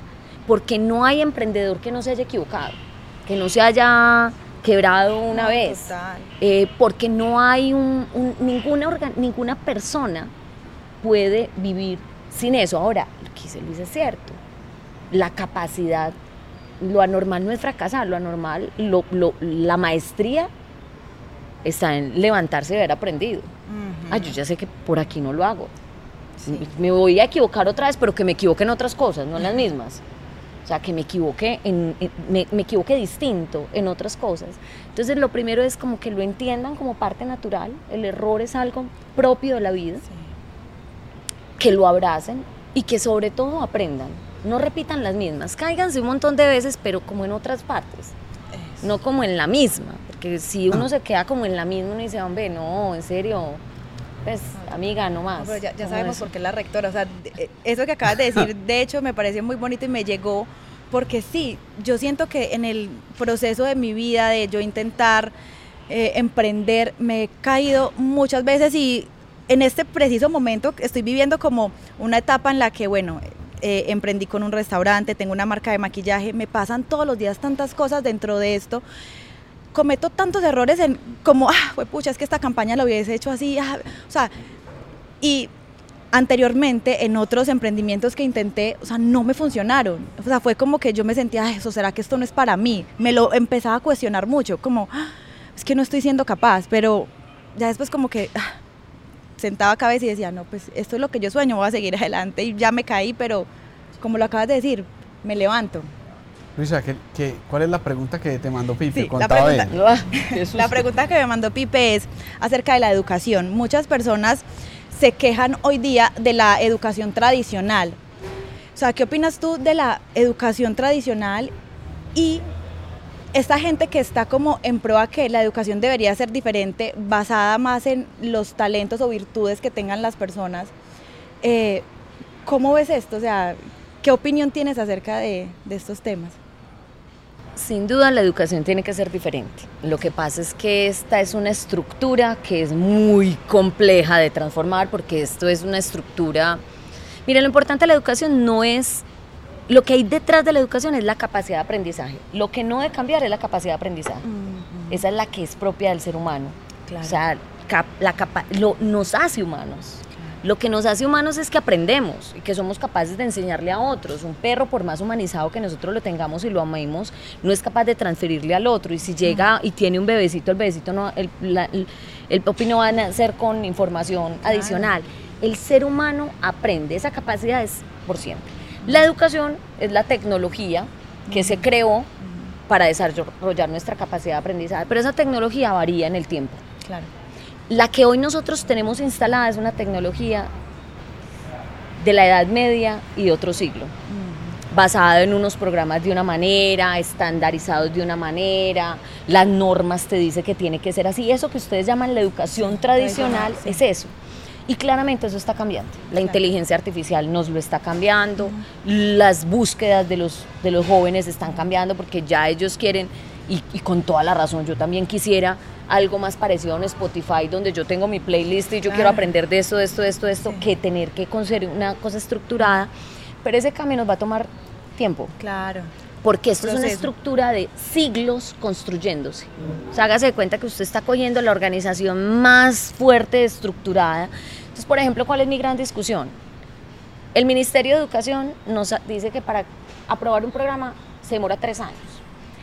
A: Porque no hay emprendedor que no se haya equivocado, que no se haya quebrado una vez. Eh, porque no hay un, ninguna, ninguna persona puede vivir sin eso. Ahora, lo que dice Luis es cierto. La capacidad, lo anormal no es fracasar, lo anormal, lo, lo- la maestría está en levantarse y haber aprendido. Ah, yo ya sé que por aquí no lo hago. Me voy a equivocar otra vez, pero que me equivoque en otras cosas, no en las mismas. O sea, que me equivoque, en, en- me, me equivoque distinto en otras cosas. Entonces, lo primero es como que lo entiendan como parte natural. El error es algo propio de la vida. Que lo abracen y que sobre todo aprendan. No repitan las mismas. Cáiganse un montón de veces, pero como en otras partes. No como en la misma. Porque si uno se queda como en la misma, uno dice, hombre, no, en serio. Pues, amiga, no más.
B: No, pero ya, ya
A: ¿Cómo
B: sabemos
A: eso?
B: por qué la rectora. O sea, eh, eso que acabas de decir, [LAUGHS] de hecho, me pareció muy bonito y me llegó. Porque sí, yo siento que en el proceso de mi vida, de yo intentar eh, emprender, me he caído muchas veces y en este preciso momento estoy viviendo como una etapa en la que, bueno, eh, emprendí con un restaurante, tengo una marca de maquillaje, me pasan todos los días tantas cosas dentro de esto cometo tantos errores en como, ah, pucha, es que esta campaña lo hubiese hecho así, ah", o sea, y anteriormente en otros emprendimientos que intenté, o sea, no me funcionaron. O sea, fue como que yo me sentía, "Ay, eso será que esto no es para mí. Me lo empezaba a cuestionar mucho, como, "Ah, es que no estoy siendo capaz, pero ya después como que ah, sentaba cabeza y decía, no, pues esto es lo que yo sueño, voy a seguir adelante y ya me caí, pero como lo acabas de decir, me levanto.
C: Luisa, ¿qué, qué- cuál es la pregunta que te mandó Pipe?
B: Sí, la pregunta-.
A: Ah, [LAUGHS]
B: La pregunta que me mandó Pipe es acerca de la educación. Muchas personas se quejan hoy día de la educación tradicional. O sea, ¿qué opinas tú de la educación tradicional y esta gente que está como en prueba que la educación debería ser diferente, basada más en los talentos o virtudes que tengan las personas? Eh, ¿Cómo ves esto? O sea, ¿qué opinión tienes acerca de, de estos temas?
A: Sin duda la educación tiene que ser diferente. Lo que pasa es que esta es una estructura que es muy compleja de transformar porque esto es una estructura... Mira, lo importante de la educación no es... Lo que hay detrás de la educación es la capacidad de aprendizaje. Lo que no debe cambiar es la capacidad de aprendizaje. Esa es la que es propia del ser humano.
B: Claro.
A: O sea, cap- la capa- lo, nos hace humanos. Lo que nos hace humanos es que aprendemos y que somos capaces de enseñarle a otros. Un perro, por más humanizado que nosotros lo tengamos y lo amemos, no es capaz de transferirle al otro. Y si llega y tiene un bebecito, el bebecito no, el, la- el, el puppy no va a nacer con información adicional. El ser humano aprende, esa capacidad es por siempre. La educación es la tecnología que se creó para desarrollar nuestra capacidad de aprendizaje, pero esa tecnología varía en el tiempo.
B: Claro.
A: La que hoy nosotros tenemos instalada es una tecnología de la Edad Media y de otro siglo, basada en unos programas de una manera, estandarizados de una manera, las normas te dice que tiene que ser así. Eso que ustedes llaman la educación tradicional
B: tradicional, sí.
A: es eso. Y claramente eso está cambiando. La inteligencia artificial nos lo está cambiando, las búsquedas de los, de los jóvenes están cambiando porque ya ellos quieren, y, y con toda la razón, yo también quisiera algo más parecido a un Spotify donde yo tengo mi playlist y yo quiero
B: Claro.
A: aprender de esto, de esto, de esto, de esto,
B: Sí.
A: que tener que conseguir una cosa estructurada. Pero ese cambio nos va a tomar tiempo
B: Claro.
A: Porque esto es una
B: Proceso.
A: estructura de siglos construyéndose. O sea, hágase de cuenta que usted está cogiendo la organización más fuerte, estructurada. Entonces, por ejemplo, ¿cuál es mi gran discusión? El Ministerio de Educación nos dice que para aprobar un programa se demora tres años.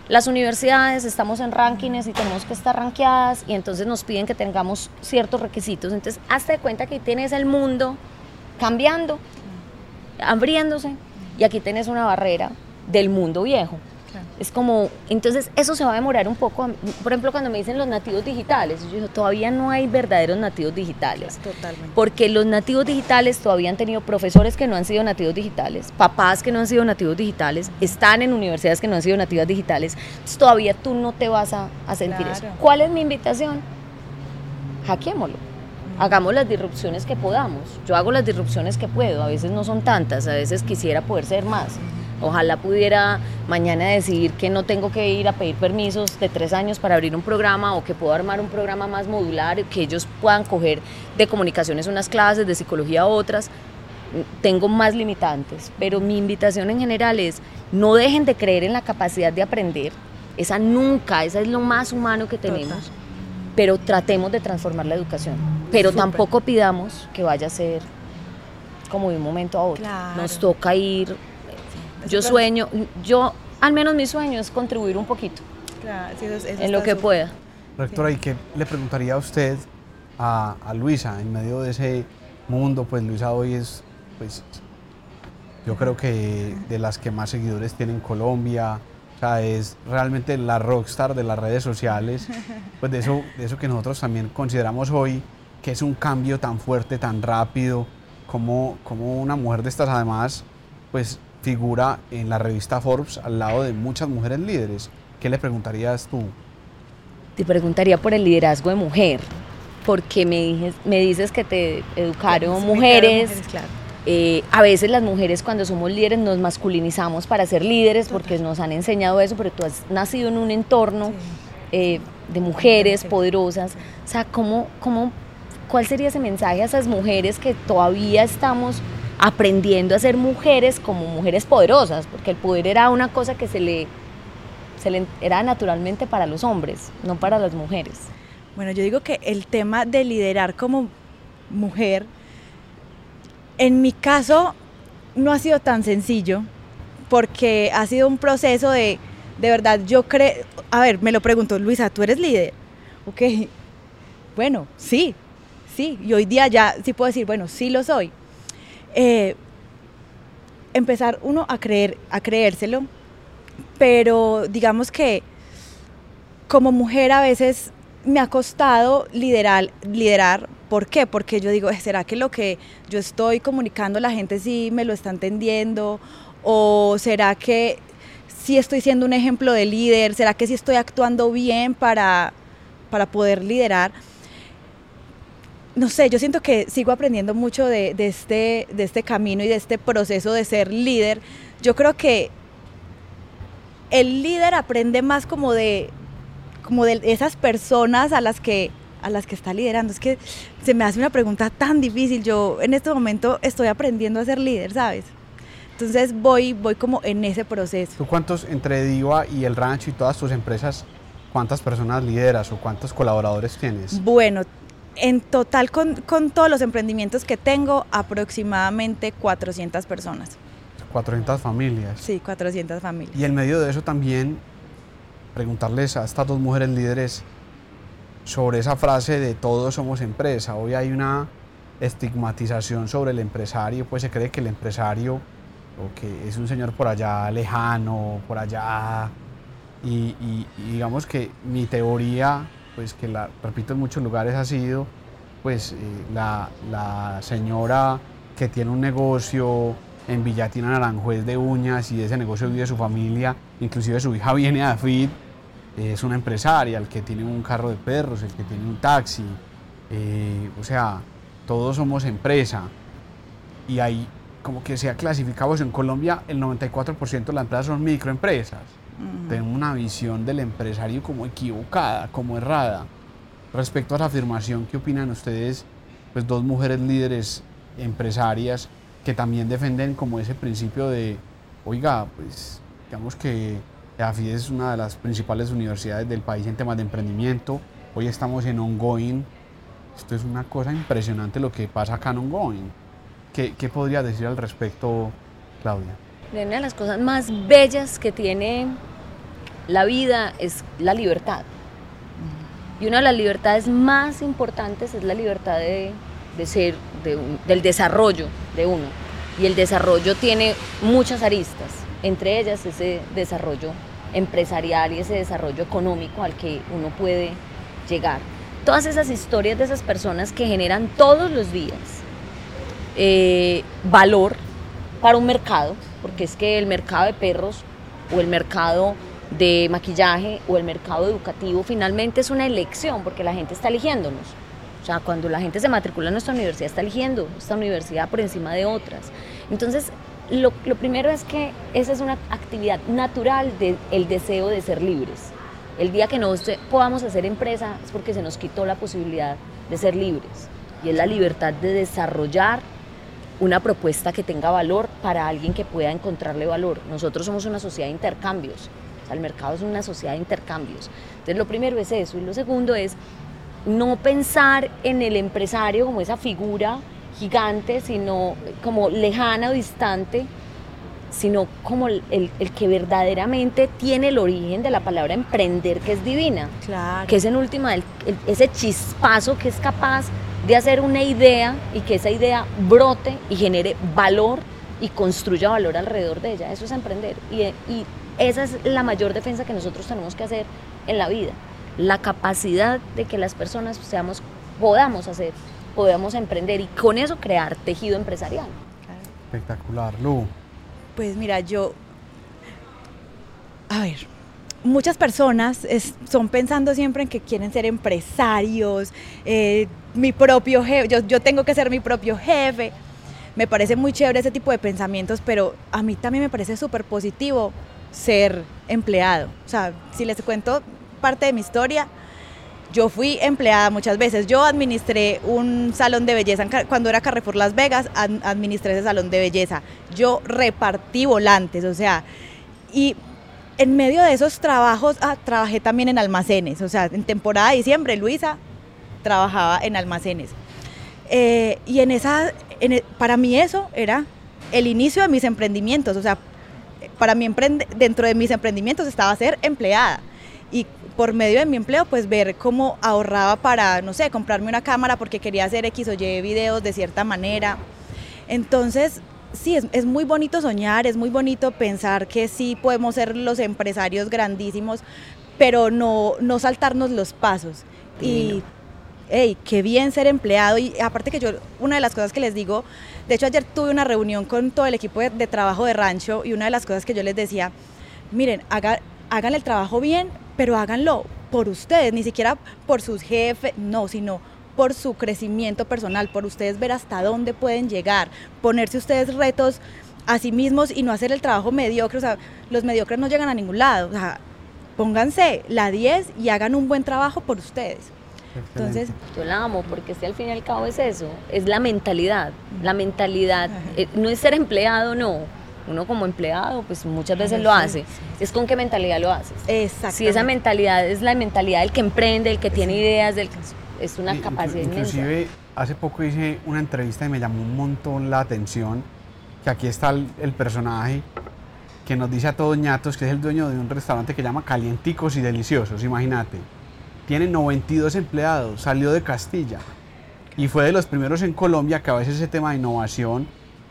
A: Las universidades estamos en rankings y tenemos que estar rankeadas y entonces nos piden que tengamos ciertos requisitos. Entonces, hazte de cuenta que tienes el mundo cambiando, abriéndose y aquí tienes una barrera del mundo viejo.
B: Claro.
A: Es como, entonces eso se va a demorar un poco. Por ejemplo, cuando me dicen los nativos digitales, yo digo, todavía no hay verdaderos nativos digitales.
B: Totalmente.
A: Porque los nativos digitales todavía han tenido profesores que no han sido nativos digitales, papás que no han sido nativos digitales, están en universidades que no han sido nativas digitales. Entonces todavía tú no te vas a, a sentir eso.
B: Claro.
A: ¿Cuál es mi invitación? Hackeémoslo. Hagamos las disrupciones que podamos. Yo hago las disrupciones que puedo. A veces no son tantas, a veces quisiera poder ser más. Ojalá pudiera mañana decidir que no tengo que ir a pedir permisos de tres años para abrir un programa o que puedo armar un programa más modular, que ellos puedan coger de comunicaciones unas clases, de psicología otras. Tengo más limitantes, pero mi invitación en general es no dejen de creer en la capacidad de aprender. Esa nunca, esa es lo más humano que tenemos.
B: Total.
A: Pero tratemos de transformar la educación. Pero tampoco pidamos que vaya a ser como de un momento a otro.
B: Claro.
A: Nos toca ir. Yo sueño, yo, al menos mi sueño es contribuir un poquito
B: Claro, sí, eso es- eso
A: en lo que pueda.
C: Rectora, ¿y qué le preguntaría a usted a, a Luisa en medio de ese mundo? Pues Luisa hoy es, pues, yo creo que de las que más seguidores tiene en Colombia, o sea, es realmente la rockstar de las redes sociales, pues de eso, de eso que nosotros también consideramos hoy que es un cambio tan fuerte, tan rápido, como, como una mujer de estas además, pues figura en la revista Forbes al lado de muchas mujeres líderes. ¿Qué le preguntarías tú?
A: Te preguntaría por el liderazgo de mujer, porque me, dijes, me dices que te educaron
B: Sí,
A: mujeres.
B: mujeres, claro.
A: Eh, a veces las mujeres cuando somos líderes nos masculinizamos para ser líderes porque nos han enseñado eso, pero tú has nacido en un entorno
B: Sí.
A: eh, de mujeres
B: Sí.
A: poderosas. O sea, ¿cómo, cómo, ¿cuál sería ese mensaje a esas mujeres que todavía estamos aprendiendo a ser mujeres como mujeres poderosas? Porque el poder era una cosa que se le, era naturalmente para los hombres, no para las mujeres.
B: Bueno, yo digo que el tema de liderar como mujer, en mi caso, no ha sido tan sencillo, porque ha sido un proceso de, de verdad, yo creo, a ver, me lo pregunto, Luisa, ¿tú eres líder? Ok, [LAUGHS] bueno, sí, sí, y hoy día ya sí puedo decir, bueno, sí lo soy. Eh, empezar uno a creer, a creérselo, pero digamos que como mujer a veces me ha costado liderar, liderar. ¿Por qué? Porque yo digo, ¿será que lo que yo estoy comunicando la gente sí me lo está entendiendo? ¿O será que sí estoy siendo un ejemplo de líder? ¿Será que sí estoy actuando bien para, para poder liderar? No sé, yo siento que sigo aprendiendo mucho de, de este, de este camino y de este proceso de ser líder. Yo creo que el líder aprende más como de, como de esas personas a las que a las que está liderando. Es que se me hace una pregunta tan difícil. Yo en este momento estoy aprendiendo a ser líder, ¿sabes? Entonces voy, voy como en ese proceso.
C: ¿Tú cuántos, entre Diva y el rancho y todas tus empresas, cuántas personas lideras o cuántos colaboradores tienes?
B: Bueno, en total con, con todos los emprendimientos que tengo, aproximadamente 400 personas.
C: 400 familias.
B: Sí, 400 familias.
C: Y en medio de eso también preguntarles a estas dos mujeres líderes sobre esa frase de todos somos empresa. Hoy hay una estigmatización sobre el empresario, pues se cree que el empresario o que es un señor por allá lejano, por allá. Y, y- y digamos que mi teoría, pues que la repito en muchos lugares ha sido, pues eh, la, señora que tiene un negocio en Villatina Naranjuez de uñas y ese negocio vive su familia, inclusive su hija viene a FIT, es una empresaria, el que tiene un carro de perros, el que tiene un taxi, eh, o sea, todos somos empresa y ahí como que se ha clasificado eso. En Colombia el 94% de las empresas son microempresas. Tenemos una visión del empresario como equivocada, como errada. Respecto a esa afirmación, ¿qué opinan ustedes, pues dos mujeres líderes empresarias que también defienden como ese principio de, oiga, pues digamos que la FIDE es una de las principales universidades del país en temas de emprendimiento. Hoy estamos en Ongoing. Esto es una cosa impresionante lo que pasa acá en Ongoing. ¿Qué, qué podría decir al respecto, Claudia?
A: Una de las cosas más bellas que tiene la vida es la libertad. Y una de las libertades más importantes es la libertad de, ser, del desarrollo de uno. Y el desarrollo tiene muchas aristas, entre ellas ese desarrollo empresarial y ese desarrollo económico al que uno puede llegar. Todas esas historias de esas personas que generan todos los días eh, valor para un mercado, porque es que el mercado de perros o el mercado de maquillaje o el mercado educativo finalmente es una elección porque la gente está eligiéndonos. O sea, cuando la gente se matricula en nuestra universidad está eligiendo esta universidad por encima de otras. Entonces, lo, lo primero es que esa es una actividad natural del deseo de ser libres. El día que no podamos hacer empresa es porque se nos quitó la posibilidad de ser libres. Y es la libertad de desarrollar una propuesta que tenga valor para alguien que pueda encontrarle valor. Nosotros somos una sociedad de intercambios, o sea, el mercado es una sociedad de intercambios. Entonces lo primero es eso y lo segundo es no pensar en el empresario como esa figura gigante, sino como lejana o distante, sino como el, el, que verdaderamente tiene el origen de la palabra emprender, que es divina,
B: claro.
A: que es en última ese chispazo que es capaz de hacer una idea y que esa idea brote y genere valor y construya valor alrededor de ella. Eso es emprender. Y, y esa es la mayor defensa que nosotros tenemos que hacer en la vida. La capacidad de que las personas seamos, podamos hacer, podamos emprender y con eso crear tejido empresarial.
C: Espectacular. Lu.
B: Pues mira, yo, a ver, muchas personas son pensando siempre en que quieren ser empresarios, eh, mi propio jefe, yo, yo tengo que ser mi propio jefe. Me parece muy chévere ese tipo de pensamientos, pero a mí también me parece súper positivo ser empleado. O sea, si les cuento parte de mi historia, yo fui empleada muchas veces. Yo administré un salón de belleza cuando era Carrefour Las Vegas, administré ese salón de belleza. Yo repartí volantes, o sea, y en medio de esos trabajos ah, trabajé también en almacenes. O sea, en temporada de diciembre, Luisa trabajaba en almacenes. Eh, y en esa, e, para mí eso era el inicio de mis emprendimientos. O sea, para mí dentro de mis emprendimientos estaba ser empleada y por medio de mi empleo pues ver cómo ahorraba para, no sé, comprarme una cámara porque quería hacer X o Y videos de cierta manera. Entonces, sí, es, muy bonito soñar, es muy bonito pensar que sí podemos ser los empresarios grandísimos, pero no, no saltarnos los pasos. Y, hey, qué bien ser empleado. Y aparte que yo, una de las cosas que les digo, de hecho ayer tuve una reunión con todo el equipo de, trabajo de rancho y una de las cosas que yo les decía, miren, haga, hagan el trabajo bien, pero háganlo por ustedes, ni siquiera por sus jefes, no, sino por su crecimiento personal, por ustedes ver hasta dónde pueden llegar, ponerse ustedes retos a sí mismos y no hacer el trabajo mediocre, o sea, los mediocres no llegan a ningún lado, o sea, pónganse la 10 y hagan un buen trabajo por ustedes. Entonces,
A: yo la amo porque si al fin y al cabo es eso, es la mentalidad, la mentalidad, eh, no es ser empleado, no, uno como empleado, pues muchas veces lo hace. Es con qué mentalidad lo haces.
B: Exacto.
A: Si esa mentalidad es la mentalidad del que emprende, el que tiene ideas, del es una capacidad
C: Inclusive, hace poco hice una entrevista y me llamó un montón la atención que aquí está el, personaje que nos dice a todos ñatos que es el dueño de un restaurante que llama Calienticos y Deliciosos, imagínate. Tiene 92 empleados, salió de Castilla y fue de los primeros en Colombia que a veces ese tema de innovación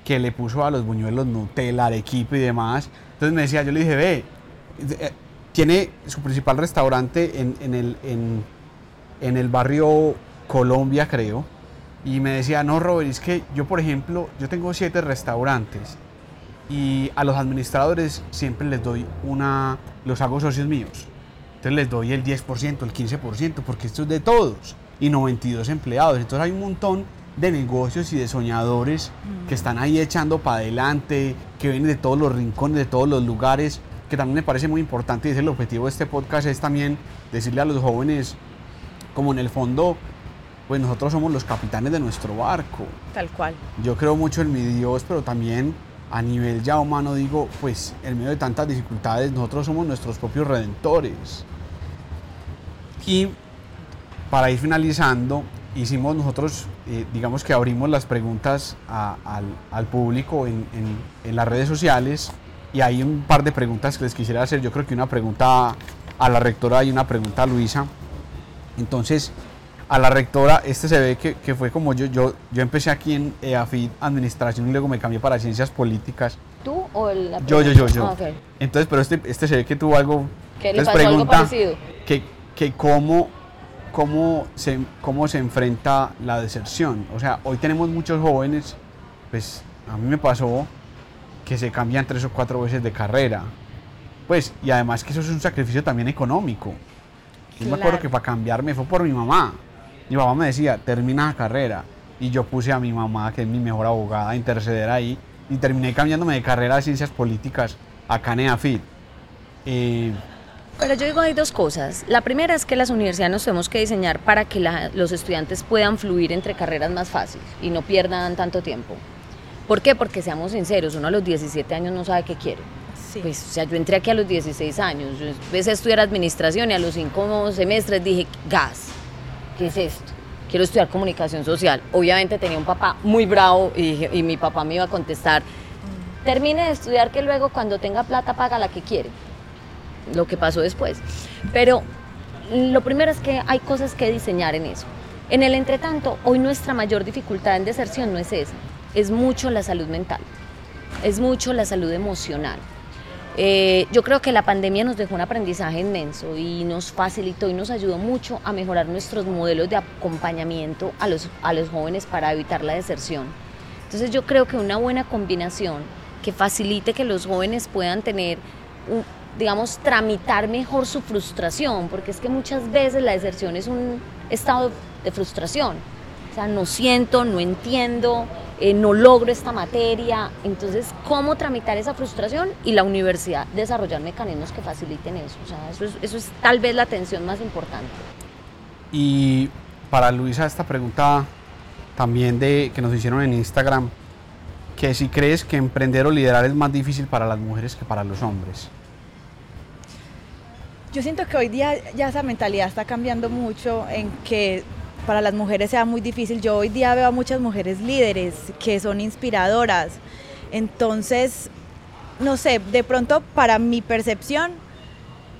C: que le puso a los buñuelos Nutella, Arequipa y demás. Entonces me decía, yo le dije, ve, eh, tiene su principal restaurante en, el, en, el barrio Colombia, creo. Y me decía, no, Robert, es que yo, por ejemplo, yo tengo siete restaurantes y a los administradores siempre les doy una, los hago socios míos. Entonces les doy el 10%, el 15%, porque esto es de todos. Y 92 empleados. Entonces hay un montón de negocios y de soñadores que están ahí echando para adelante, que vienen de todos los rincones, de todos los lugares, que también me parece muy importante y es el objetivo de este podcast, es también decirle a los jóvenes, como en el fondo, pues nosotros somos los capitanes de nuestro barco.
B: Tal cual.
C: Yo creo mucho en mi Dios, pero también a nivel ya humano digo, pues en medio de tantas dificultades, nosotros somos nuestros propios redentores. Y para ir finalizando, hicimos nosotros, eh, digamos que abrimos las preguntas al, público en, las redes sociales y hay un par de preguntas que les quisiera hacer. Yo creo que una pregunta a la rectora y una pregunta a Luisa. Entonces, a la rectora, este se ve que, fue como yo, yo, yo empecé aquí en EAFID Administración y luego me cambié para Ciencias Políticas.
A: ¿Tú o la
C: Yo, yo, yo, yo. Ah, Entonces, pero este, este se ve que tuvo algo...
A: ¿Qué le pasó algo parecido?
C: Que, que cómo cómo se, cómo se enfrenta la deserción. O sea, hoy tenemos muchos jóvenes, pues a mí me pasó que se cambian tres o cuatro veces de carrera. Pues, y además que eso es un sacrificio también económico. Yo me acuerdo que para cambiarme fue por mi mamá. Mi mamá me decía, termina la carrera. Y yo puse a mi mamá, que es mi mejor abogada, a interceder ahí. Y terminé cambiándome de carrera de ciencias políticas a CANEAFIT. Eh,
A: pero yo digo hay dos cosas. La primera es que las universidades nos tenemos que diseñar para que los estudiantes puedan fluir entre carreras más fácil y no pierdan tanto tiempo. ¿Por qué? Porque seamos sinceros, uno a los 17 años no sabe qué quiere. Pues, o sea, yo entré aquí a los 16 años, yo empecé a estudiar administración y a los cinco semestres dije, gas, ¿qué es esto? quiero estudiar comunicación social. Obviamente tenía un papá muy bravo y, y mi papá me iba a contestar, termine de estudiar que luego cuando tenga plata paga la que quiere. Lo que pasó después. Pero lo primero es que hay cosas que diseñar en eso. En el entretanto, hoy nuestra mayor dificultad en deserción no es esa, es mucho la salud mental, es mucho la salud emocional. Eh, yo creo que la pandemia nos dejó un aprendizaje inmenso y nos facilitó y nos ayudó mucho a mejorar nuestros modelos de acompañamiento a los, a los jóvenes para evitar la deserción. Entonces yo creo que una buena combinación que facilite que los jóvenes puedan tener, digamos, tramitar mejor su frustración, porque es que muchas veces la deserción es un estado de frustración. O sea, no siento, no entiendo, eh, no logro esta materia. Entonces, ¿cómo tramitar esa frustración? Y la universidad desarrollar mecanismos que faciliten eso. O sea, eso es, eso es tal vez la atención más importante.
C: Y para Luisa, esta pregunta también de, que nos hicieron en Instagram, que si crees que emprender o liderar es más difícil para las mujeres que para los hombres.
B: Yo siento que hoy día ya esa mentalidad está cambiando mucho en que para las mujeres sea muy difícil. Yo hoy día veo a muchas mujeres líderes que son inspiradoras. Entonces, no sé, de pronto para mi percepción,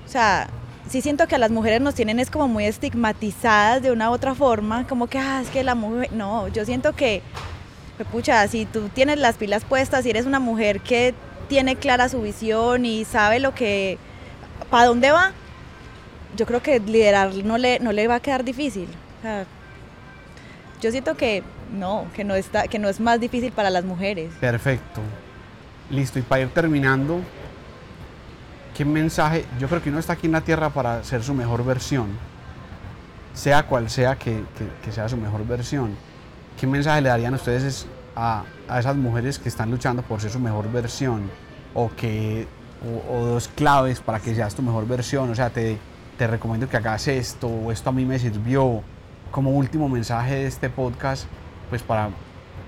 B: o sea, sí siento que a las mujeres nos tienen es como muy estigmatizadas de una u otra forma, como que, ah, es que la mujer, no, yo siento que, pucha, si tú tienes las pilas puestas, si eres una mujer que tiene clara su visión y sabe lo que, para dónde va, yo creo que liderar no le, no le va a quedar difícil. Yo siento que no, que no, está, que no es más difícil para las mujeres.
C: Perfecto. Listo, y para ir terminando, ¿qué mensaje? Yo creo que uno está aquí en la Tierra para ser su mejor versión, sea cual sea que, que, sea su mejor versión. ¿Qué mensaje le darían ustedes a, a, esas mujeres que están luchando por ser su mejor versión? O, que, o, o dos claves para que seas tu mejor versión. O sea, te, te recomiendo que hagas esto, o esto a mí me sirvió, como último mensaje de este podcast, pues para,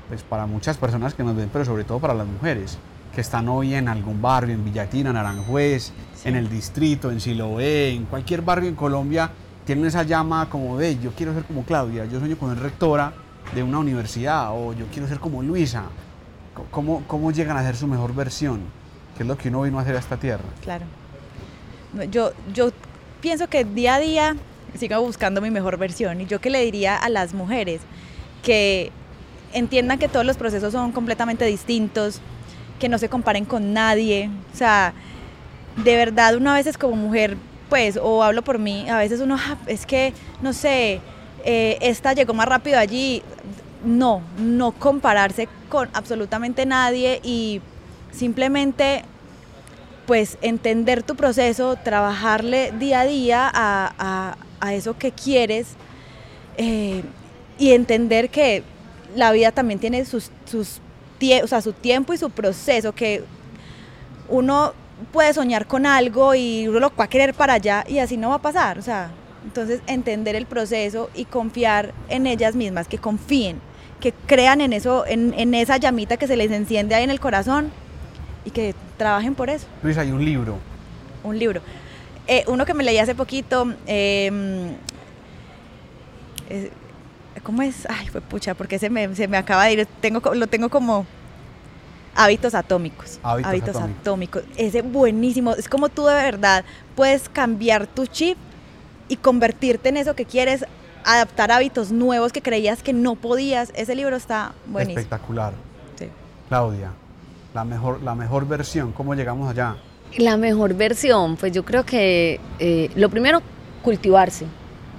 C: pues para muchas personas que nos ven, pero sobre todo para las mujeres que están hoy en algún barrio, en Villatina, en Aranjuez, en el distrito, en Siloé, en cualquier barrio en Colombia, tienen esa llama como de yo quiero ser como Claudia, yo sueño con ser rectora de una universidad o yo quiero ser como Luisa. ¿Cómo, cómo llegan a ser su mejor versión? ¿Qué es lo que uno vino a hacer a esta tierra?
B: Claro. Yo, yo pienso que día a día siga buscando mi mejor versión. Y yo que le diría a las mujeres que entiendan que todos los procesos son completamente distintos, que no se comparen con nadie. O sea, de verdad una vez es como mujer, pues, o hablo por mí, a veces uno, ah, es que, no sé, eh, esta llegó más rápido allí. No, no compararse con absolutamente nadie y simplemente pues entender tu proceso, trabajarle día a día a, a eso que quieres eh, y entender que la vida también tiene sus, sus o sea, su tiempo y su proceso, que uno puede soñar con algo y uno lo va a querer para allá y así no va a pasar. O sea, entonces entender el proceso y confiar en ellas mismas, que confíen, que crean en eso, en, en esa llamita que se les enciende ahí en el corazón y que trabajen por eso.
C: Luis, hay un libro.
B: Un libro. Eh, uno que me leí hace poquito, eh, ¿cómo es? Ay, fue pucha, porque se me, se me acaba de ir, tengo, lo tengo como hábitos atómicos.
C: Hábitos, atómicos.
B: atómicos. Ese buenísimo, es como tú de verdad puedes cambiar tu chip y convertirte en eso que quieres, adaptar hábitos nuevos que creías que no podías. Ese libro está buenísimo.
C: Espectacular.
B: Sí.
C: Claudia, la mejor, la mejor versión, ¿cómo llegamos allá?
A: La mejor versión, pues yo creo que eh, lo primero, cultivarse.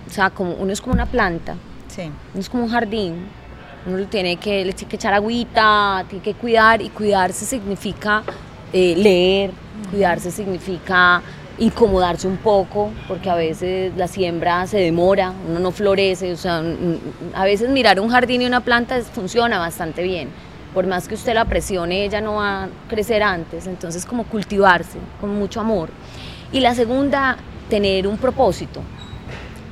A: O sea, como, uno es como una planta,
B: sí.
A: uno es como un jardín, uno tiene que, le tiene que echar agüita, tiene que cuidar, y cuidarse significa eh, leer, cuidarse significa incomodarse un poco, porque a veces la siembra se demora, uno no florece, o sea, a veces mirar un jardín y una planta funciona bastante bien por más que usted la presione, ella no va a crecer antes, entonces como cultivarse con mucho amor. Y la segunda, tener un propósito.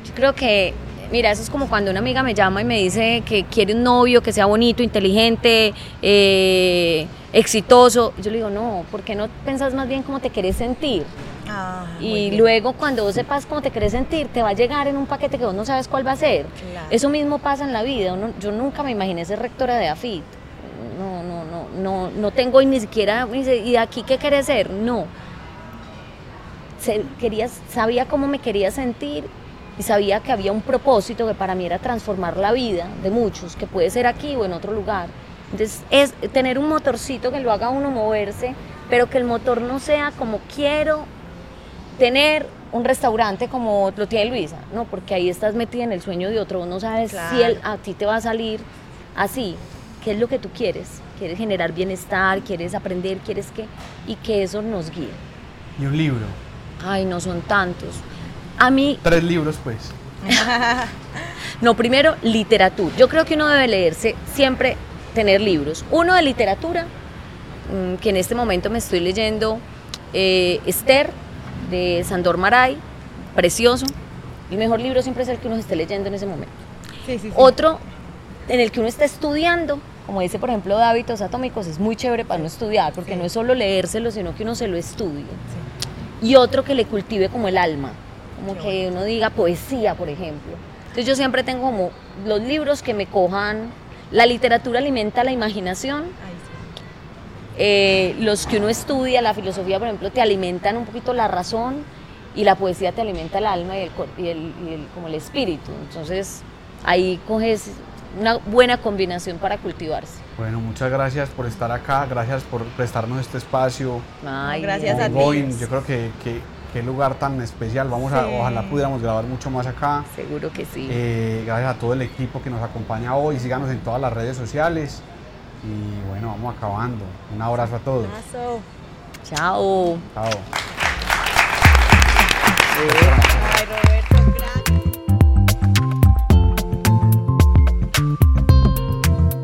A: Yo creo que, mira, eso es como cuando una amiga me llama y me dice que quiere un novio que sea bonito, inteligente, eh, exitoso. Yo le digo, no, ¿por qué no pensás más bien cómo te querés sentir?
B: Ah,
A: Y luego cuando vos sepas cómo te querés sentir, te va a llegar en un paquete que vos no sabes cuál va a ser.
B: Claro.
A: Eso mismo pasa en la vida. uno- yo nunca me imaginé ser rectora de AFIT. No, no, tengo ni siquiera, ¿y de aquí qué querés ser? No. Se- quería, sabía cómo me quería sentir y sabía que había un propósito que para mí era transformar la vida de muchos, que puede ser aquí o en otro lugar. Entonces es tener un motorcito que lo haga uno moverse, pero que el motor no sea como quiero tener un restaurante como lo tiene Luisa, no, porque ahí estás metida en el sueño de otro, no sabes si él, a ti te va a salir así, qué es lo que tú quieres, quieres generar bienestar, quieres aprender, quieres que, y que eso nos guíe.
C: Y un libro.
A: Ay, no son tantos. A mí,
C: Tres libros, pues. [LAUGHS]
A: no, primero, literatura. Yo creo que uno debe leerse siempre, tener libros. Uno de literatura, mm, que en este momento me estoy leyendo eh, Esther, de Sandor Maray, precioso. El mejor libro siempre es el que uno esté leyendo en ese momento.
B: Sí, sí, sí.
A: Otro en el que uno está estudiando, como dice por ejemplo de hábitos atómicos, es muy chévere para uno estudiar, porque
B: Sí.
A: no es solo leérselo, sino que uno se lo estudie. Y otro que le cultive como el alma, como
B: Qué
A: que uno diga poesía, por ejemplo. Entonces yo siempre tengo como los libros que me cojan, la literatura alimenta la imaginación,
B: Ay, sí.
A: eh, los que uno estudia, la filosofía, por ejemplo, te alimentan un poquito la razón y la poesía te alimenta el alma y el, y el- y el- como el espíritu. Entonces ahí coges una buena combinación para cultivarse.
C: Bueno, muchas gracias por estar acá, gracias por prestarnos este espacio.
A: Ay,
B: gracias a ti.
C: Yo creo que, qué lugar tan especial. Vamos a, ojalá pudiéramos grabar mucho más acá.
A: Seguro que sí.
C: Eh, gracias a todo el equipo que nos acompaña hoy. Síganos en todas las redes sociales. Y bueno, vamos acabando. Un abrazo a todos.
B: Un abrazo.
A: Chao.
C: Chao. Ay,